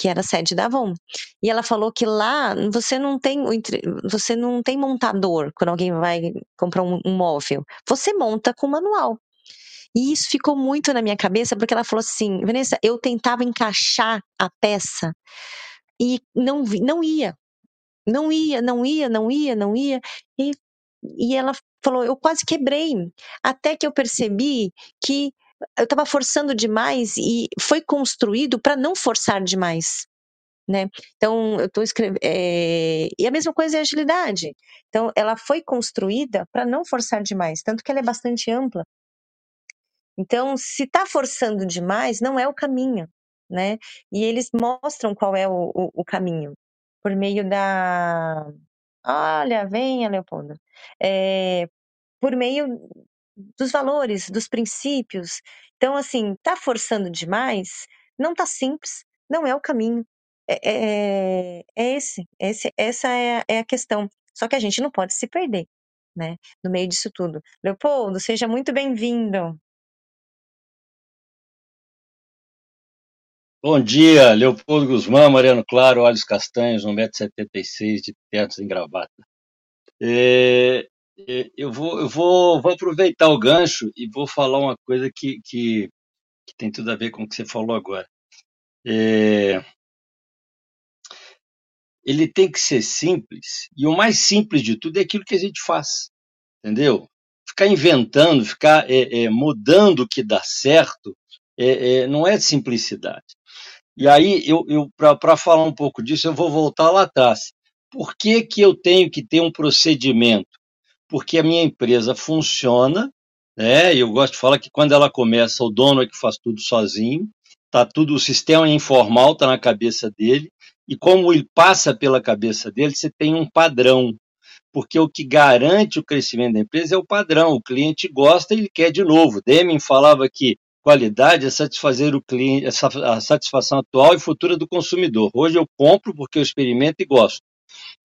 que era sede da Avon. E ela falou que lá você não tem você não tem montador quando alguém vai comprar um, um móvel. Você monta com manual. E isso ficou muito na minha cabeça porque ela falou assim, Vanessa, eu tentava encaixar a peça e não não ia. Não ia, não ia, não ia, não ia. E e ela falou: eu quase quebrei, até que eu percebi que eu estava forçando demais e foi construído para não forçar demais. Né? Então, eu estou escrevendo. É... E a mesma coisa é a agilidade. Então, ela foi construída para não forçar demais, tanto que ela é bastante ampla. Então, se está forçando demais, não é o caminho, né? E eles mostram qual é o, o, o caminho por meio da. Olha, venha, Leopoldo. É, por meio dos valores, dos princípios. Então, assim, tá forçando demais, não tá simples, não é o caminho. É, é, é esse, esse, essa é, é a questão. Só que a gente não pode se perder, né? No meio disso tudo. Leopoldo, seja muito bem-vindo. Bom dia, Leopoldo Guzmán, Mariano Claro, olhos castanhos, 1,76m, de tetos em gravata. É, é, eu, vou, eu vou, vou aproveitar o gancho e vou falar uma coisa que, que, que tem tudo a ver com o que você falou agora. É, ele tem que ser simples, e o mais simples de tudo é aquilo que a gente faz, entendeu? Ficar inventando, ficar é, é, mudando o que dá certo, é, é não é simplicidade. E aí, eu, eu para falar um pouco disso, eu vou voltar lá atrás. Por que, que eu tenho que ter um procedimento? Porque a minha empresa funciona, né? Eu gosto de falar que quando ela começa, o dono é que faz tudo sozinho, tá tudo, o sistema informal está na cabeça dele, e como ele passa pela cabeça dele, você tem um padrão, porque o que garante o crescimento da empresa é o padrão. O cliente gosta e ele quer de novo. Deming falava que qualidade é satisfazer o cliente, a satisfação atual e futura do consumidor. Hoje eu compro porque eu experimento e gosto.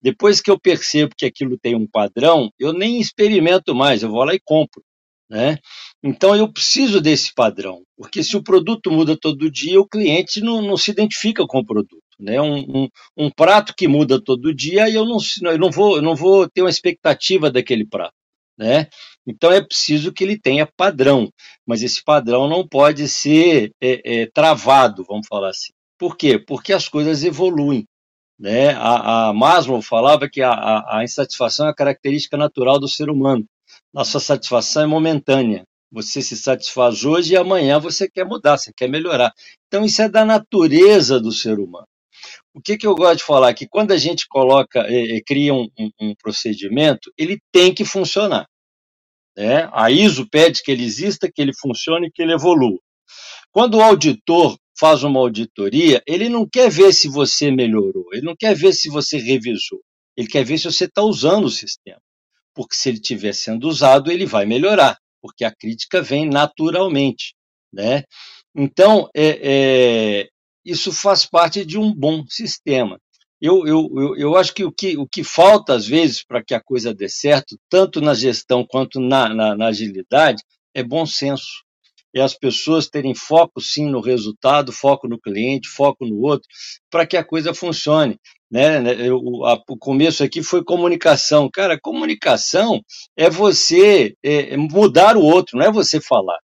Depois que eu percebo que aquilo tem um padrão, eu nem experimento mais, eu vou lá e compro. Né? Então eu preciso desse padrão, porque se o produto muda todo dia, o cliente não, não se identifica com o produto. Né? Um, um, um prato que muda todo dia, eu não, eu, não vou, eu não vou ter uma expectativa daquele prato. Né? Então é preciso que ele tenha padrão, mas esse padrão não pode ser é, é, travado, vamos falar assim. Por quê? Porque as coisas evoluem. Né? A, a Maslow falava que a, a, a insatisfação é a característica natural do ser humano. Nossa satisfação é momentânea. Você se satisfaz hoje e amanhã você quer mudar, você quer melhorar. Então isso é da natureza do ser humano. O que, que eu gosto de falar? Que quando a gente coloca, é, cria um, um, um procedimento, ele tem que funcionar. Né? A ISO pede que ele exista, que ele funcione, que ele evolua. Quando o auditor faz uma auditoria, ele não quer ver se você melhorou, ele não quer ver se você revisou, ele quer ver se você está usando o sistema. Porque se ele estiver sendo usado, ele vai melhorar, porque a crítica vem naturalmente. Né? Então, é, é, isso faz parte de um bom sistema. Eu, eu, eu, eu acho que o, que o que falta, às vezes, para que a coisa dê certo, tanto na gestão quanto na, na, na agilidade, é bom senso é as pessoas terem foco sim no resultado, foco no cliente, foco no outro, para que a coisa funcione. Né? O, a, o começo aqui foi comunicação. Cara, comunicação é você é, mudar o outro, não é você falar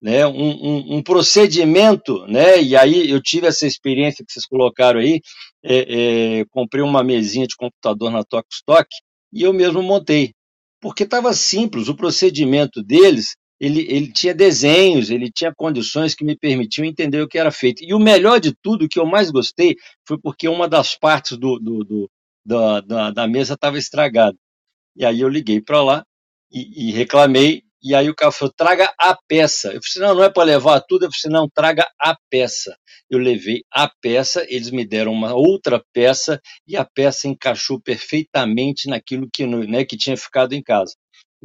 né, um, um, um, procedimento, né, e aí eu tive essa experiência que vocês colocaram aí, é, é, comprei uma mesinha de computador na Stock e eu mesmo montei, porque estava simples, o procedimento deles, ele, ele tinha desenhos, ele tinha condições que me permitiam entender o que era feito, e o melhor de tudo, o que eu mais gostei, foi porque uma das partes do, do, do da, da, da mesa estava estragada, e aí eu liguei para lá e, e reclamei, e aí o cara falou, traga a peça. Eu falei, não, não é para levar tudo. Eu falei, não, traga a peça. Eu levei a peça, eles me deram uma outra peça e a peça encaixou perfeitamente naquilo que, né, que tinha ficado em casa.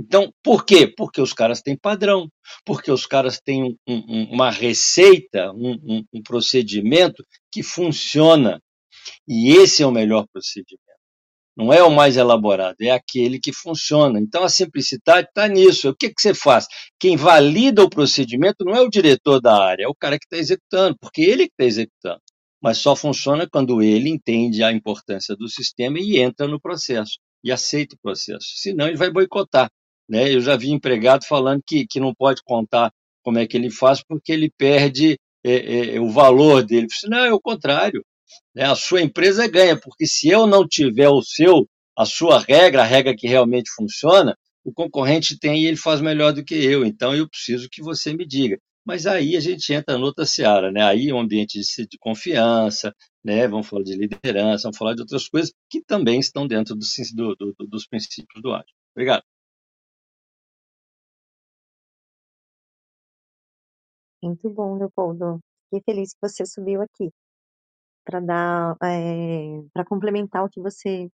Então, por quê? Porque os caras têm padrão, porque os caras têm um, um, uma receita, um, um procedimento que funciona. E esse é o melhor procedimento não é o mais elaborado, é aquele que funciona. Então a simplicidade está nisso. O que, que você faz? Quem valida o procedimento não é o diretor da área, é o cara que está executando, porque ele que está executando. Mas só funciona quando ele entende a importância do sistema e entra no processo e aceita o processo. Senão ele vai boicotar. Né? Eu já vi empregado falando que, que não pode contar como é que ele faz porque ele perde é, é, o valor dele. Não, é o contrário né, a sua empresa ganha, porque se eu não tiver o seu, a sua regra, a regra que realmente funciona, o concorrente tem e ele faz melhor do que eu, então eu preciso que você me diga. Mas aí a gente entra noutra seara, né? Aí é um ambiente de, de confiança, né? Vamos falar de liderança, vamos falar de outras coisas que também estão dentro do, do, do, dos princípios do ágil. Obrigado. Muito bom, Leopoldo. Fiquei feliz que você subiu aqui para dar, é, para complementar o que você,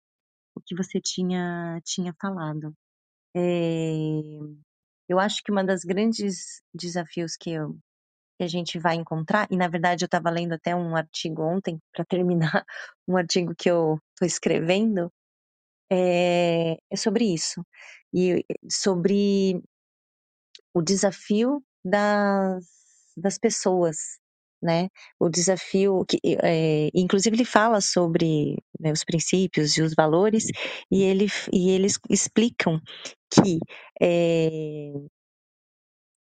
o que você tinha, tinha falado. É, eu acho que uma das grandes desafios que, eu, que a gente vai encontrar, e na verdade eu estava lendo até um artigo ontem <laughs> para terminar um artigo que eu estou escrevendo, é, é sobre isso e sobre o desafio das, das pessoas, né? O desafio que, é, inclusive, ele fala sobre né, os princípios e os valores e, ele, e eles explicam que é,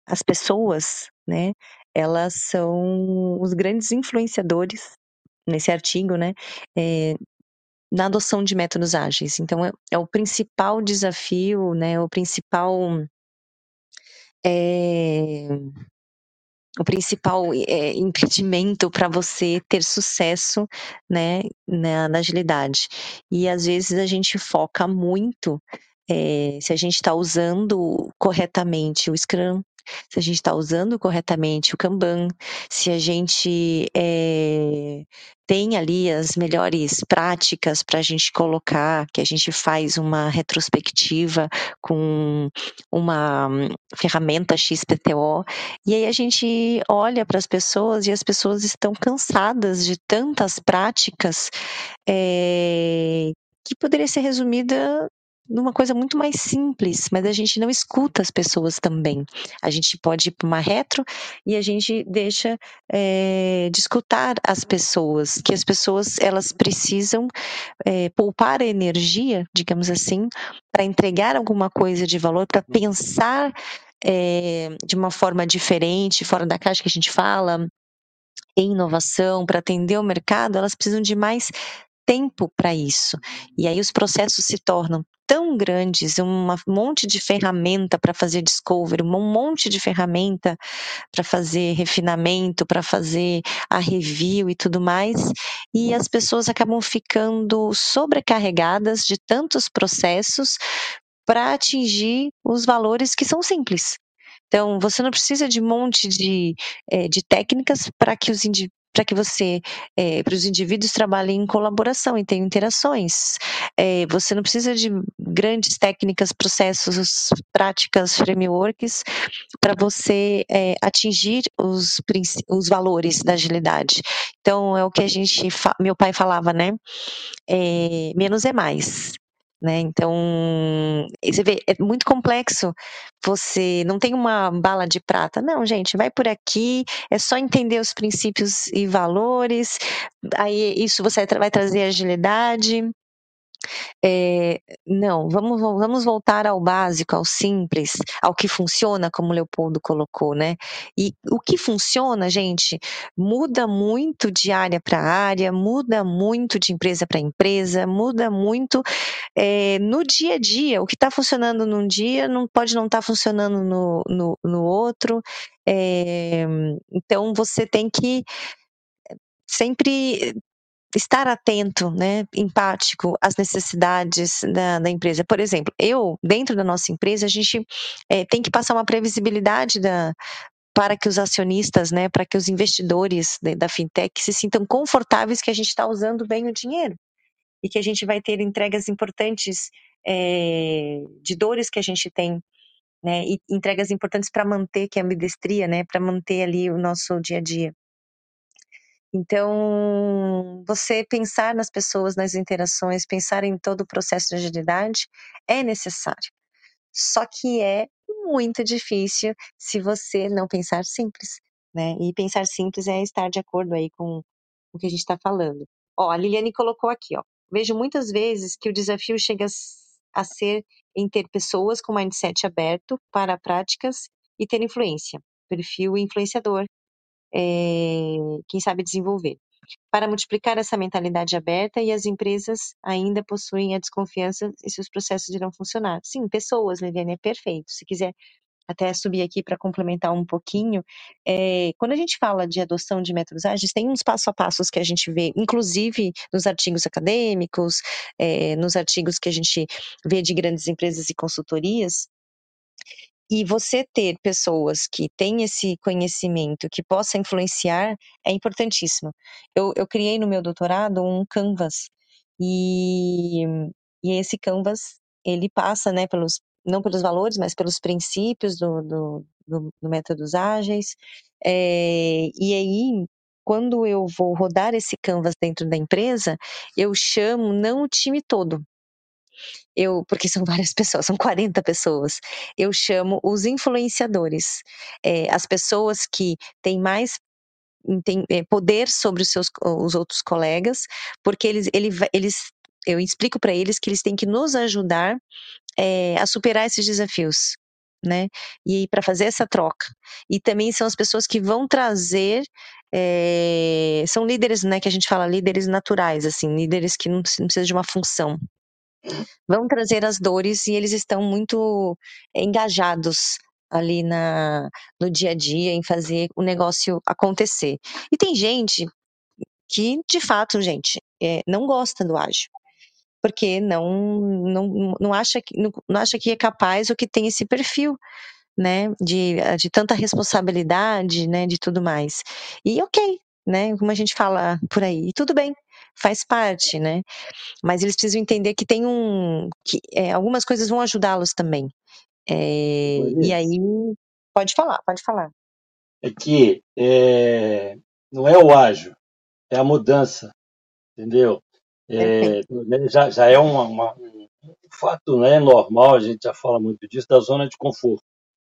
as pessoas, né? Elas são os grandes influenciadores nesse artigo, né? É, na adoção de métodos ágeis. Então, é, é o principal desafio, né? O principal é, o principal é, impedimento para você ter sucesso né, na, na, agilidade. E às vezes a gente foca muito é, se a gente está usando corretamente o Scrum, se a gente está usando corretamente o Kanban, se a gente é, tem ali as melhores práticas para a gente colocar, que a gente faz uma retrospectiva com uma ferramenta XPTO, e aí a gente olha para as pessoas e as pessoas estão cansadas de tantas práticas é, que poderia ser resumida numa coisa muito mais simples, mas a gente não escuta as pessoas também. A gente pode ir para uma retro e a gente deixa é, de escutar as pessoas, que as pessoas elas precisam é, poupar energia, digamos assim, para entregar alguma coisa de valor, para pensar é, de uma forma diferente, fora da caixa que a gente fala, em inovação, para atender o mercado, elas precisam de mais tempo para isso. E aí os processos se tornam tão grandes, um monte de ferramenta para fazer discovery, um monte de ferramenta para fazer refinamento, para fazer a review e tudo mais, e as pessoas acabam ficando sobrecarregadas de tantos processos para atingir os valores que são simples. Então, você não precisa de um monte de, é, de técnicas para que os para que você, é, para os indivíduos trabalhem em colaboração e tenham interações. É, você não precisa de grandes técnicas, processos, práticas, frameworks para você é, atingir os, os valores da agilidade. Então, é o que a gente, meu pai falava, né? menos é mais. Né? Então, você vê, é muito complexo. Você não tem uma bala de prata. Não, gente, vai por aqui, é só entender os princípios e valores, aí isso você vai trazer agilidade. É, não, vamos, vamos voltar ao básico, ao simples, ao que funciona, como o Leopoldo colocou, né? E o que funciona, gente, muda muito de área para área, muda muito de empresa para empresa, muda muito é, no dia a dia. O que está funcionando num dia não pode não estar tá funcionando no, no, no outro. É, então, você tem que sempre estar atento, né, empático às necessidades da, da, empresa. Por exemplo, eu, dentro da nossa empresa, a gente é, tem que passar uma previsibilidade da, para que os acionistas, né, para que os investidores da, fintech se sintam confortáveis que a gente está usando bem o dinheiro e que a gente vai ter entregas importantes é, de dores que a gente tem né, e entregas importantes para manter, que é a ambidestria, né, para manter ali o nosso dia a dia. Então, você pensar nas pessoas, nas interações, pensar em todo o processo de agilidade é necessário. Só que é muito difícil se você não pensar simples, né? E pensar simples é estar de acordo aí com o que a gente está falando. Ó, a Liliane colocou aqui, ó. Vejo muitas vezes que o desafio chega a ser em ter pessoas com mindset aberto para práticas e ter influência, perfil influenciador, é, quem sabe desenvolver. para multiplicar essa mentalidade aberta e as empresas ainda possuem a desconfiança e seus processos irão funcionar. Sim, pessoas, Liviane, é perfeito. Se quiser até subir aqui para complementar um pouquinho, é, quando a gente fala de adoção de métodos ágeis, tem uns passo a passos que a gente vê, inclusive nos artigos acadêmicos, é, nos artigos que a gente vê de grandes empresas e consultorias, e você ter pessoas que têm esse conhecimento, que possa influenciar, é importantíssimo. Eu, eu criei no meu doutorado um canvas, e, e esse canvas, ele passa, né, pelos, não pelos valores, mas pelos princípios do, do, do, do ágeis, é, e aí, quando eu vou rodar esse canvas dentro da empresa, eu chamo não o time todo, eu, porque são várias <laughs> pessoas, são 40 pessoas, eu chamo os influenciadores, é, as pessoas que têm mais é, poder sobre os seus os outros colegas, porque eles, ele, eles eu explico para eles que eles têm que nos ajudar é, a superar esses desafios, né? E para fazer essa troca. E também são as pessoas que vão trazer, é, são líderes, né? Que a gente fala líderes naturais, assim, líderes que não, não precisam de uma função, vão trazer as dores e eles estão muito engajados ali na, no dia a dia em fazer o negócio acontecer. E tem gente que, de fato, gente, é, não gosta do ágil. Porque não, não, não, acha que, não, não acha que é capaz ou que tem esse perfil, né, de, de tanta responsabilidade, né, de tudo mais. E ok, né, como a gente fala por aí, e tudo bem, faz parte, né, mas eles precisam entender que tem um, que é, algumas coisas vão ajudá-los também. É, e aí, pode falar, pode falar. É que é, não é o ágil, é a mudança, entendeu? É, já, já é uma, uma, um fato né, normal, a gente já fala muito disso, da zona de conforto.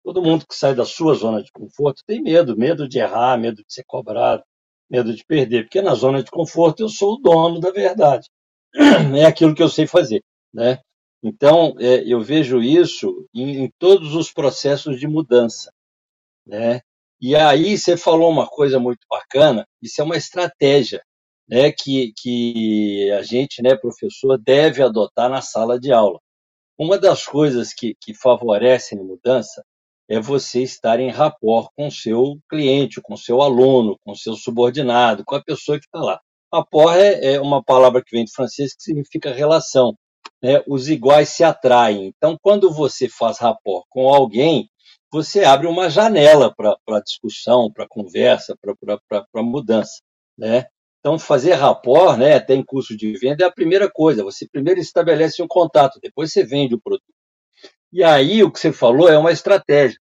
Todo mundo que sai da sua zona de conforto tem medo, medo de errar, medo de ser cobrado, medo de perder, porque na zona de conforto eu sou o dono da verdade. <clears throat> É aquilo que eu sei fazer, né? Então, é, eu vejo isso em, em, todos os processos de mudança, né? E aí você falou uma coisa muito bacana, isso é uma estratégia, né, que, que a gente, né, professor, deve adotar na sala de aula. Uma das coisas que, que favorecem a mudança é você estar em rapport com seu cliente, com seu aluno, com seu subordinado, com a pessoa que está lá. Rapport é, é uma palavra que vem de francês que significa relação. Né? Os iguais se atraem. Então, quando você faz rapport com alguém, você abre uma janela para discussão, para conversa, para mudança. Né? Então, fazer rapport, né, até em curso de venda, é a primeira coisa. Você primeiro estabelece um contato, depois você vende o produto. E aí o que você falou é uma estratégia,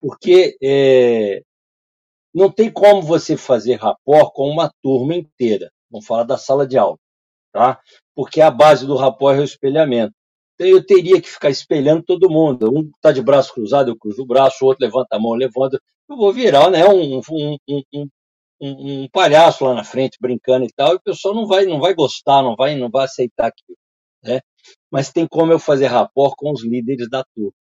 porque é, não tem como você fazer rapport com uma turma inteira. Vamos falar da sala de aula, tá? Porque a base do rapport é o espelhamento. Então eu teria que ficar espelhando todo mundo. Um está de braço cruzado, eu cruzo o braço, o outro levanta a mão, levanta. Eu vou virar, né? Um, um, um, um, um palhaço lá na frente brincando e tal, e o pessoal não vai, não vai gostar, não vai, não vai aceitar aquilo, né? Mas tem como eu fazer rapport com os líderes da turma.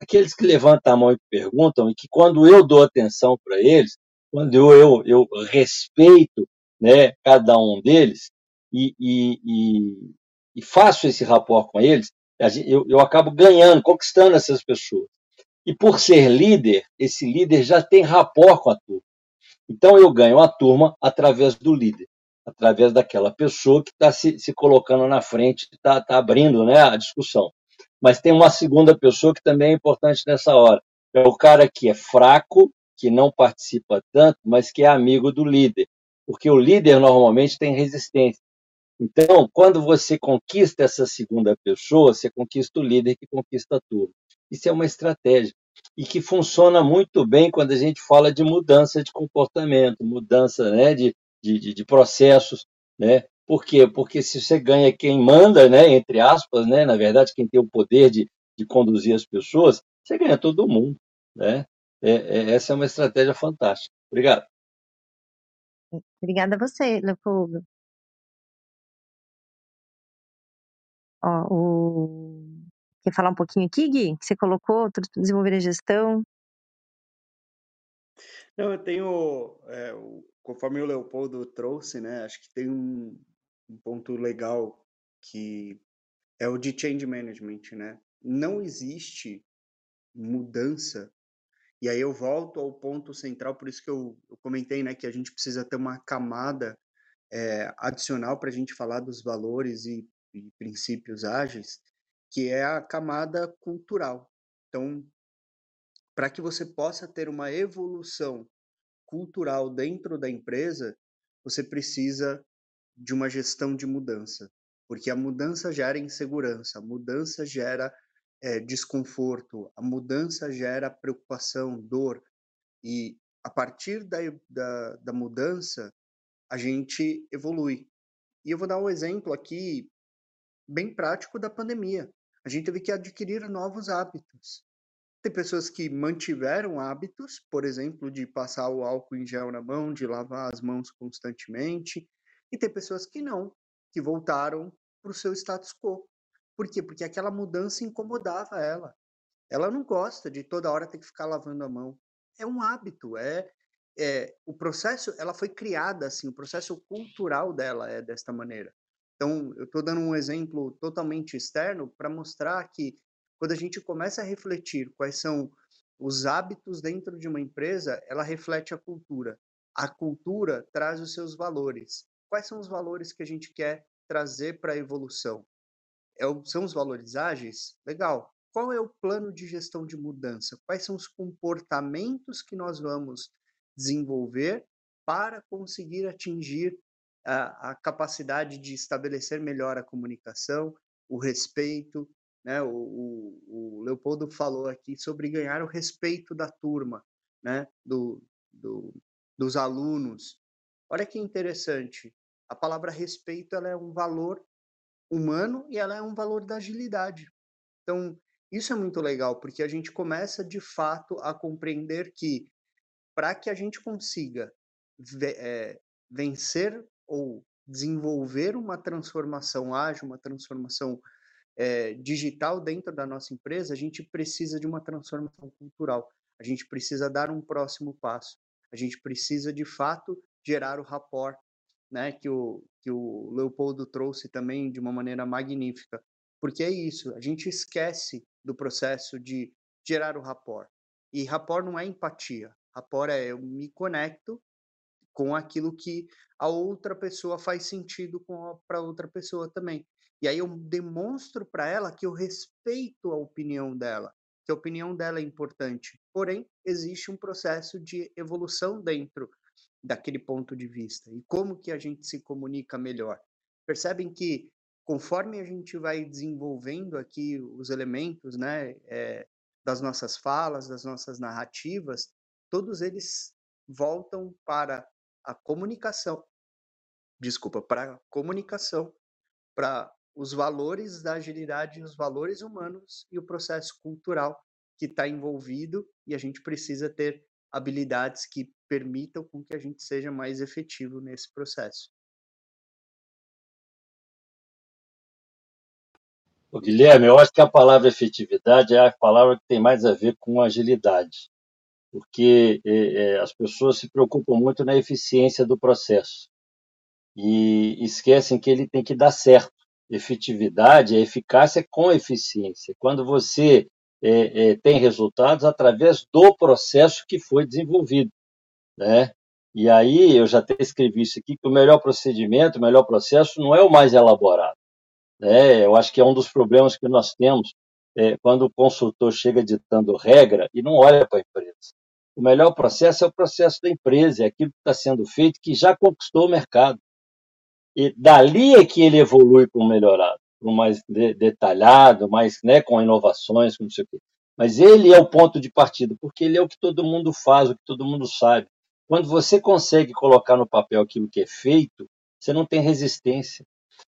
Aqueles que levantam a mão e perguntam, e que quando eu dou atenção para eles, quando eu, eu, eu respeito né, cada um deles e, e, e, e faço esse rapport com eles, eu, eu acabo ganhando, conquistando essas pessoas. E por ser líder, esse líder já tem rapport com a turma. Então eu ganho a turma através do líder através daquela pessoa que está se, se, colocando na frente, está tá abrindo né, a discussão. Mas tem uma segunda pessoa que também é importante nessa hora. É o cara que é fraco, que não participa tanto, mas que é amigo do líder. Porque o líder normalmente tem resistência. Então, quando você conquista essa segunda pessoa, você conquista o líder que conquista turma. Isso é uma estratégia e que funciona muito bem quando a gente fala de mudança de comportamento, mudança né, de, de, de, processos, né? Por quê? Porque se você ganha quem manda, né, entre aspas, né, na verdade, quem tem o poder de, de conduzir as pessoas, você ganha todo mundo, né? É, é, essa é uma estratégia fantástica. Obrigado. Obrigada a você, Leopoldo. Ó, o... Quer falar um pouquinho aqui, Gui? Que você colocou, desenvolver a gestão? Não, eu tenho é, conforme o Leopoldo trouxe, né, acho que tem um, um ponto legal que é o de change management, né? Não existe mudança. E aí eu volto ao ponto central, por isso que eu, eu comentei, né, que a gente precisa ter uma camada é, adicional para a gente falar dos valores e, e princípios ágeis, que é a camada cultural. Então, para que você possa ter uma evolução cultural dentro da empresa, você precisa de uma gestão de mudança, porque a mudança gera insegurança, a mudança gera é, desconforto, a mudança gera preocupação, dor, e a partir da, da, da mudança, a gente evolui. E eu vou dar um exemplo aqui bem prático da pandemia. A gente teve que adquirir novos hábitos. Tem pessoas que mantiveram hábitos, por exemplo, de passar o álcool em gel na mão, de lavar as mãos constantemente, e tem pessoas que não, que voltaram para o seu status quo. Por quê? Porque aquela mudança incomodava ela. Ela não gosta de toda hora ter que ficar lavando a mão. É um hábito, é, é o processo, ela foi criada assim, o processo cultural dela é desta maneira. Então, eu estou dando um exemplo totalmente externo para mostrar que quando a gente começa a refletir quais são os hábitos dentro de uma empresa, ela reflete a cultura. A cultura traz os seus valores. Quais são os valores que a gente quer trazer para a evolução? É, são os valores ágeis? Legal. Qual é o plano de gestão de mudança? Quais são os comportamentos que nós vamos desenvolver para conseguir atingir a, a capacidade de estabelecer melhor a comunicação, o respeito, né? O, o, o, Leopoldo falou aqui sobre ganhar o respeito da turma, né? Do, do, dos alunos. Olha que interessante. A palavra respeito ela é um valor humano e ela é um valor da agilidade. Então, isso é muito legal, porque a gente começa de fato a compreender que para que a gente consiga é, vencer ou desenvolver uma transformação ágil, uma transformação é, digital dentro da nossa empresa, a gente precisa de uma transformação cultural. A gente precisa dar um próximo passo. A gente precisa, de fato, gerar o rapport, né, que o, que o Leopoldo trouxe também de uma maneira magnífica. Porque é isso, a gente esquece do processo de gerar o rapport. E rapport não é empatia. Rapport é eu me conecto com aquilo que a outra pessoa faz sentido para outra pessoa também. E aí eu demonstro para ela que eu respeito a opinião dela, que a opinião dela é importante. Porém, existe um processo de evolução dentro daquele ponto de vista. E como que a gente se comunica melhor? Percebem que conforme a gente vai desenvolvendo aqui os elementos, né, é, das nossas falas, das nossas narrativas, todos eles voltam para a comunicação. Desculpa, para a comunicação, para os valores da agilidade, os valores humanos e o processo cultural que está envolvido e a gente precisa ter habilidades que permitam com que a gente seja mais efetivo nesse processo. O Guilherme, eu acho que a palavra efetividade é a palavra que tem mais a ver com agilidade, porque é, as pessoas se preocupam muito na eficiência do processo e esquecem que ele tem que dar certo efetividade, a eficácia com eficiência. Quando você é, é, tem resultados através do processo que foi desenvolvido, né? E aí eu já até escrevi isso aqui que o melhor procedimento, o melhor processo não é o mais elaborado, né? Eu acho que é um dos problemas que nós temos é, quando o consultor chega ditando regra e não olha para a empresa. O melhor processo é o processo da empresa, é aquilo que está sendo feito que já conquistou o mercado. E dali é que ele evolui para um melhorado, para um mais de, detalhado, mais né, com inovações, com não sei o quê. Mas ele é o ponto de partida, porque ele é o que todo mundo faz, o que todo mundo sabe. Quando você consegue colocar no papel aquilo que é feito, você não tem resistência.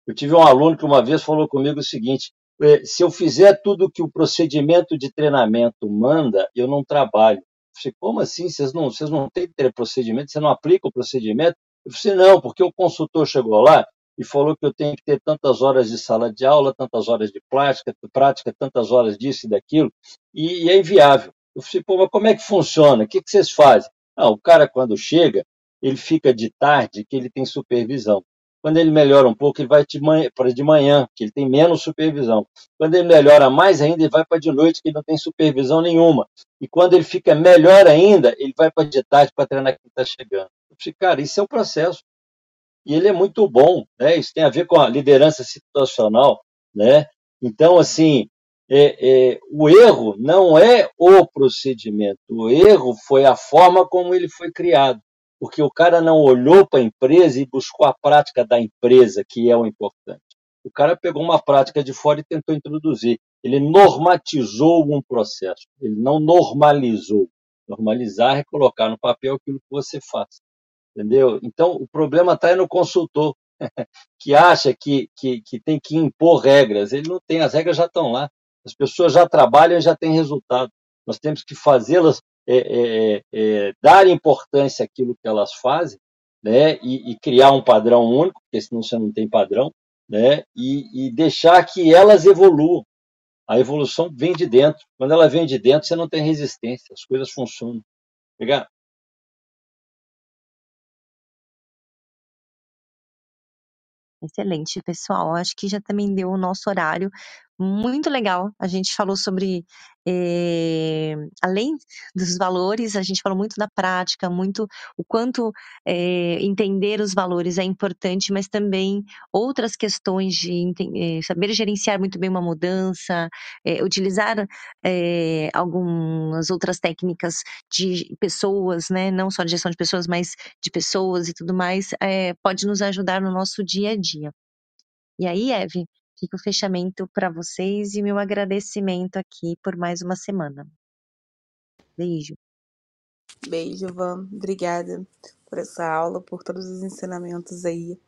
Eu tive um aluno que uma vez falou comigo o seguinte: é, se eu fizer tudo que o procedimento de treinamento manda, eu não trabalho. Eu falei, como assim? Vocês não, vocês não têm procedimento? Você não aplica o procedimento? Eu disse, não, porque o consultor chegou lá e falou que eu tenho que ter tantas horas de sala de aula, tantas horas de prática, prática tantas horas disso e daquilo, e, e é inviável. Eu falei, pô, mas como é que funciona? O que, que vocês fazem? Ah, o cara, quando chega, ele fica de tarde, que ele tem supervisão. Quando ele melhora um pouco, ele vai para de manhã, que ele tem menos supervisão. Quando ele melhora mais ainda, ele vai para de noite, que ele não tem supervisão nenhuma. E quando ele fica melhor ainda, ele vai para de tarde para treinar quem está chegando. Eu falei, cara, isso é o processo. E ele é muito bom, né? Isso tem a ver com a liderança situacional, né? Então, assim, é, é, o erro não é o procedimento, o erro foi a forma como ele foi criado, porque o cara não olhou para a empresa e buscou a prática da empresa, que é o importante. O cara pegou uma prática de fora e tentou introduzir. Ele normatizou um processo, ele não normalizou. Normalizar é colocar no papel aquilo que você faz. Entendeu? Então, o problema está no consultor, <laughs> que acha que, que, que tem que impor regras. Ele não tem, as regras já estão lá. As pessoas já trabalham e já têm resultado. Nós temos que fazê-las é, é, é, dar importância àquilo que elas fazem, né, e, e, criar um padrão único, porque senão você não tem padrão, né, e, e deixar que elas evoluam. A evolução vem de dentro. Quando ela vem de dentro, você não tem resistência, as coisas funcionam. Obrigado. Excelente, pessoal. Acho que já também deu o nosso horário. Muito legal. A gente falou sobre, eh, além dos valores, a gente falou muito da prática, muito o quanto eh, entender os valores é importante, mas também outras questões de eh, saber gerenciar muito bem uma mudança, utilizar algumas outras técnicas de pessoas, né? Não só de gestão de pessoas, mas de pessoas e tudo mais, pode nos ajudar no nosso dia a dia. E aí, Eve, fica o fechamento para vocês e meu agradecimento aqui por mais uma semana. Beijo. Beijo, Van. Obrigada por essa aula, por todos os ensinamentos aí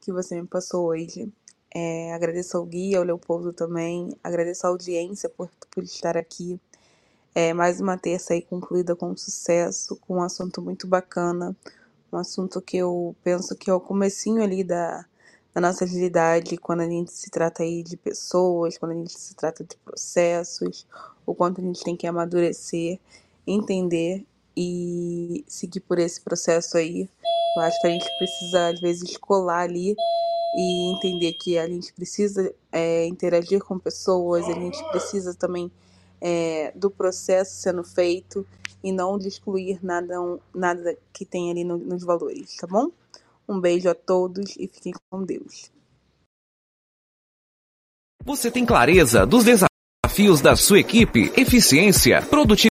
que você me passou hoje. É, agradeço ao guia, ao Leopoldo também. Agradeço a audiência por, por estar aqui. É, mais uma terça aí concluída com sucesso, com um assunto muito bacana. Um assunto que eu penso que é o comecinho ali da, na nossa agilidade quando a gente se trata aí de pessoas, quando a gente se trata de processos, o quanto a gente tem que amadurecer, entender e seguir por esse processo aí. Eu acho que a gente precisa, às vezes, colar ali e entender que a gente precisa é, interagir com pessoas, a gente precisa também é, do processo sendo feito e não de excluir nada, nada que tem ali no, nos valores, tá bom? Um beijo a todos e fiquem com Deus. Você tem clareza dos desafios da sua equipe, eficiência, produtividade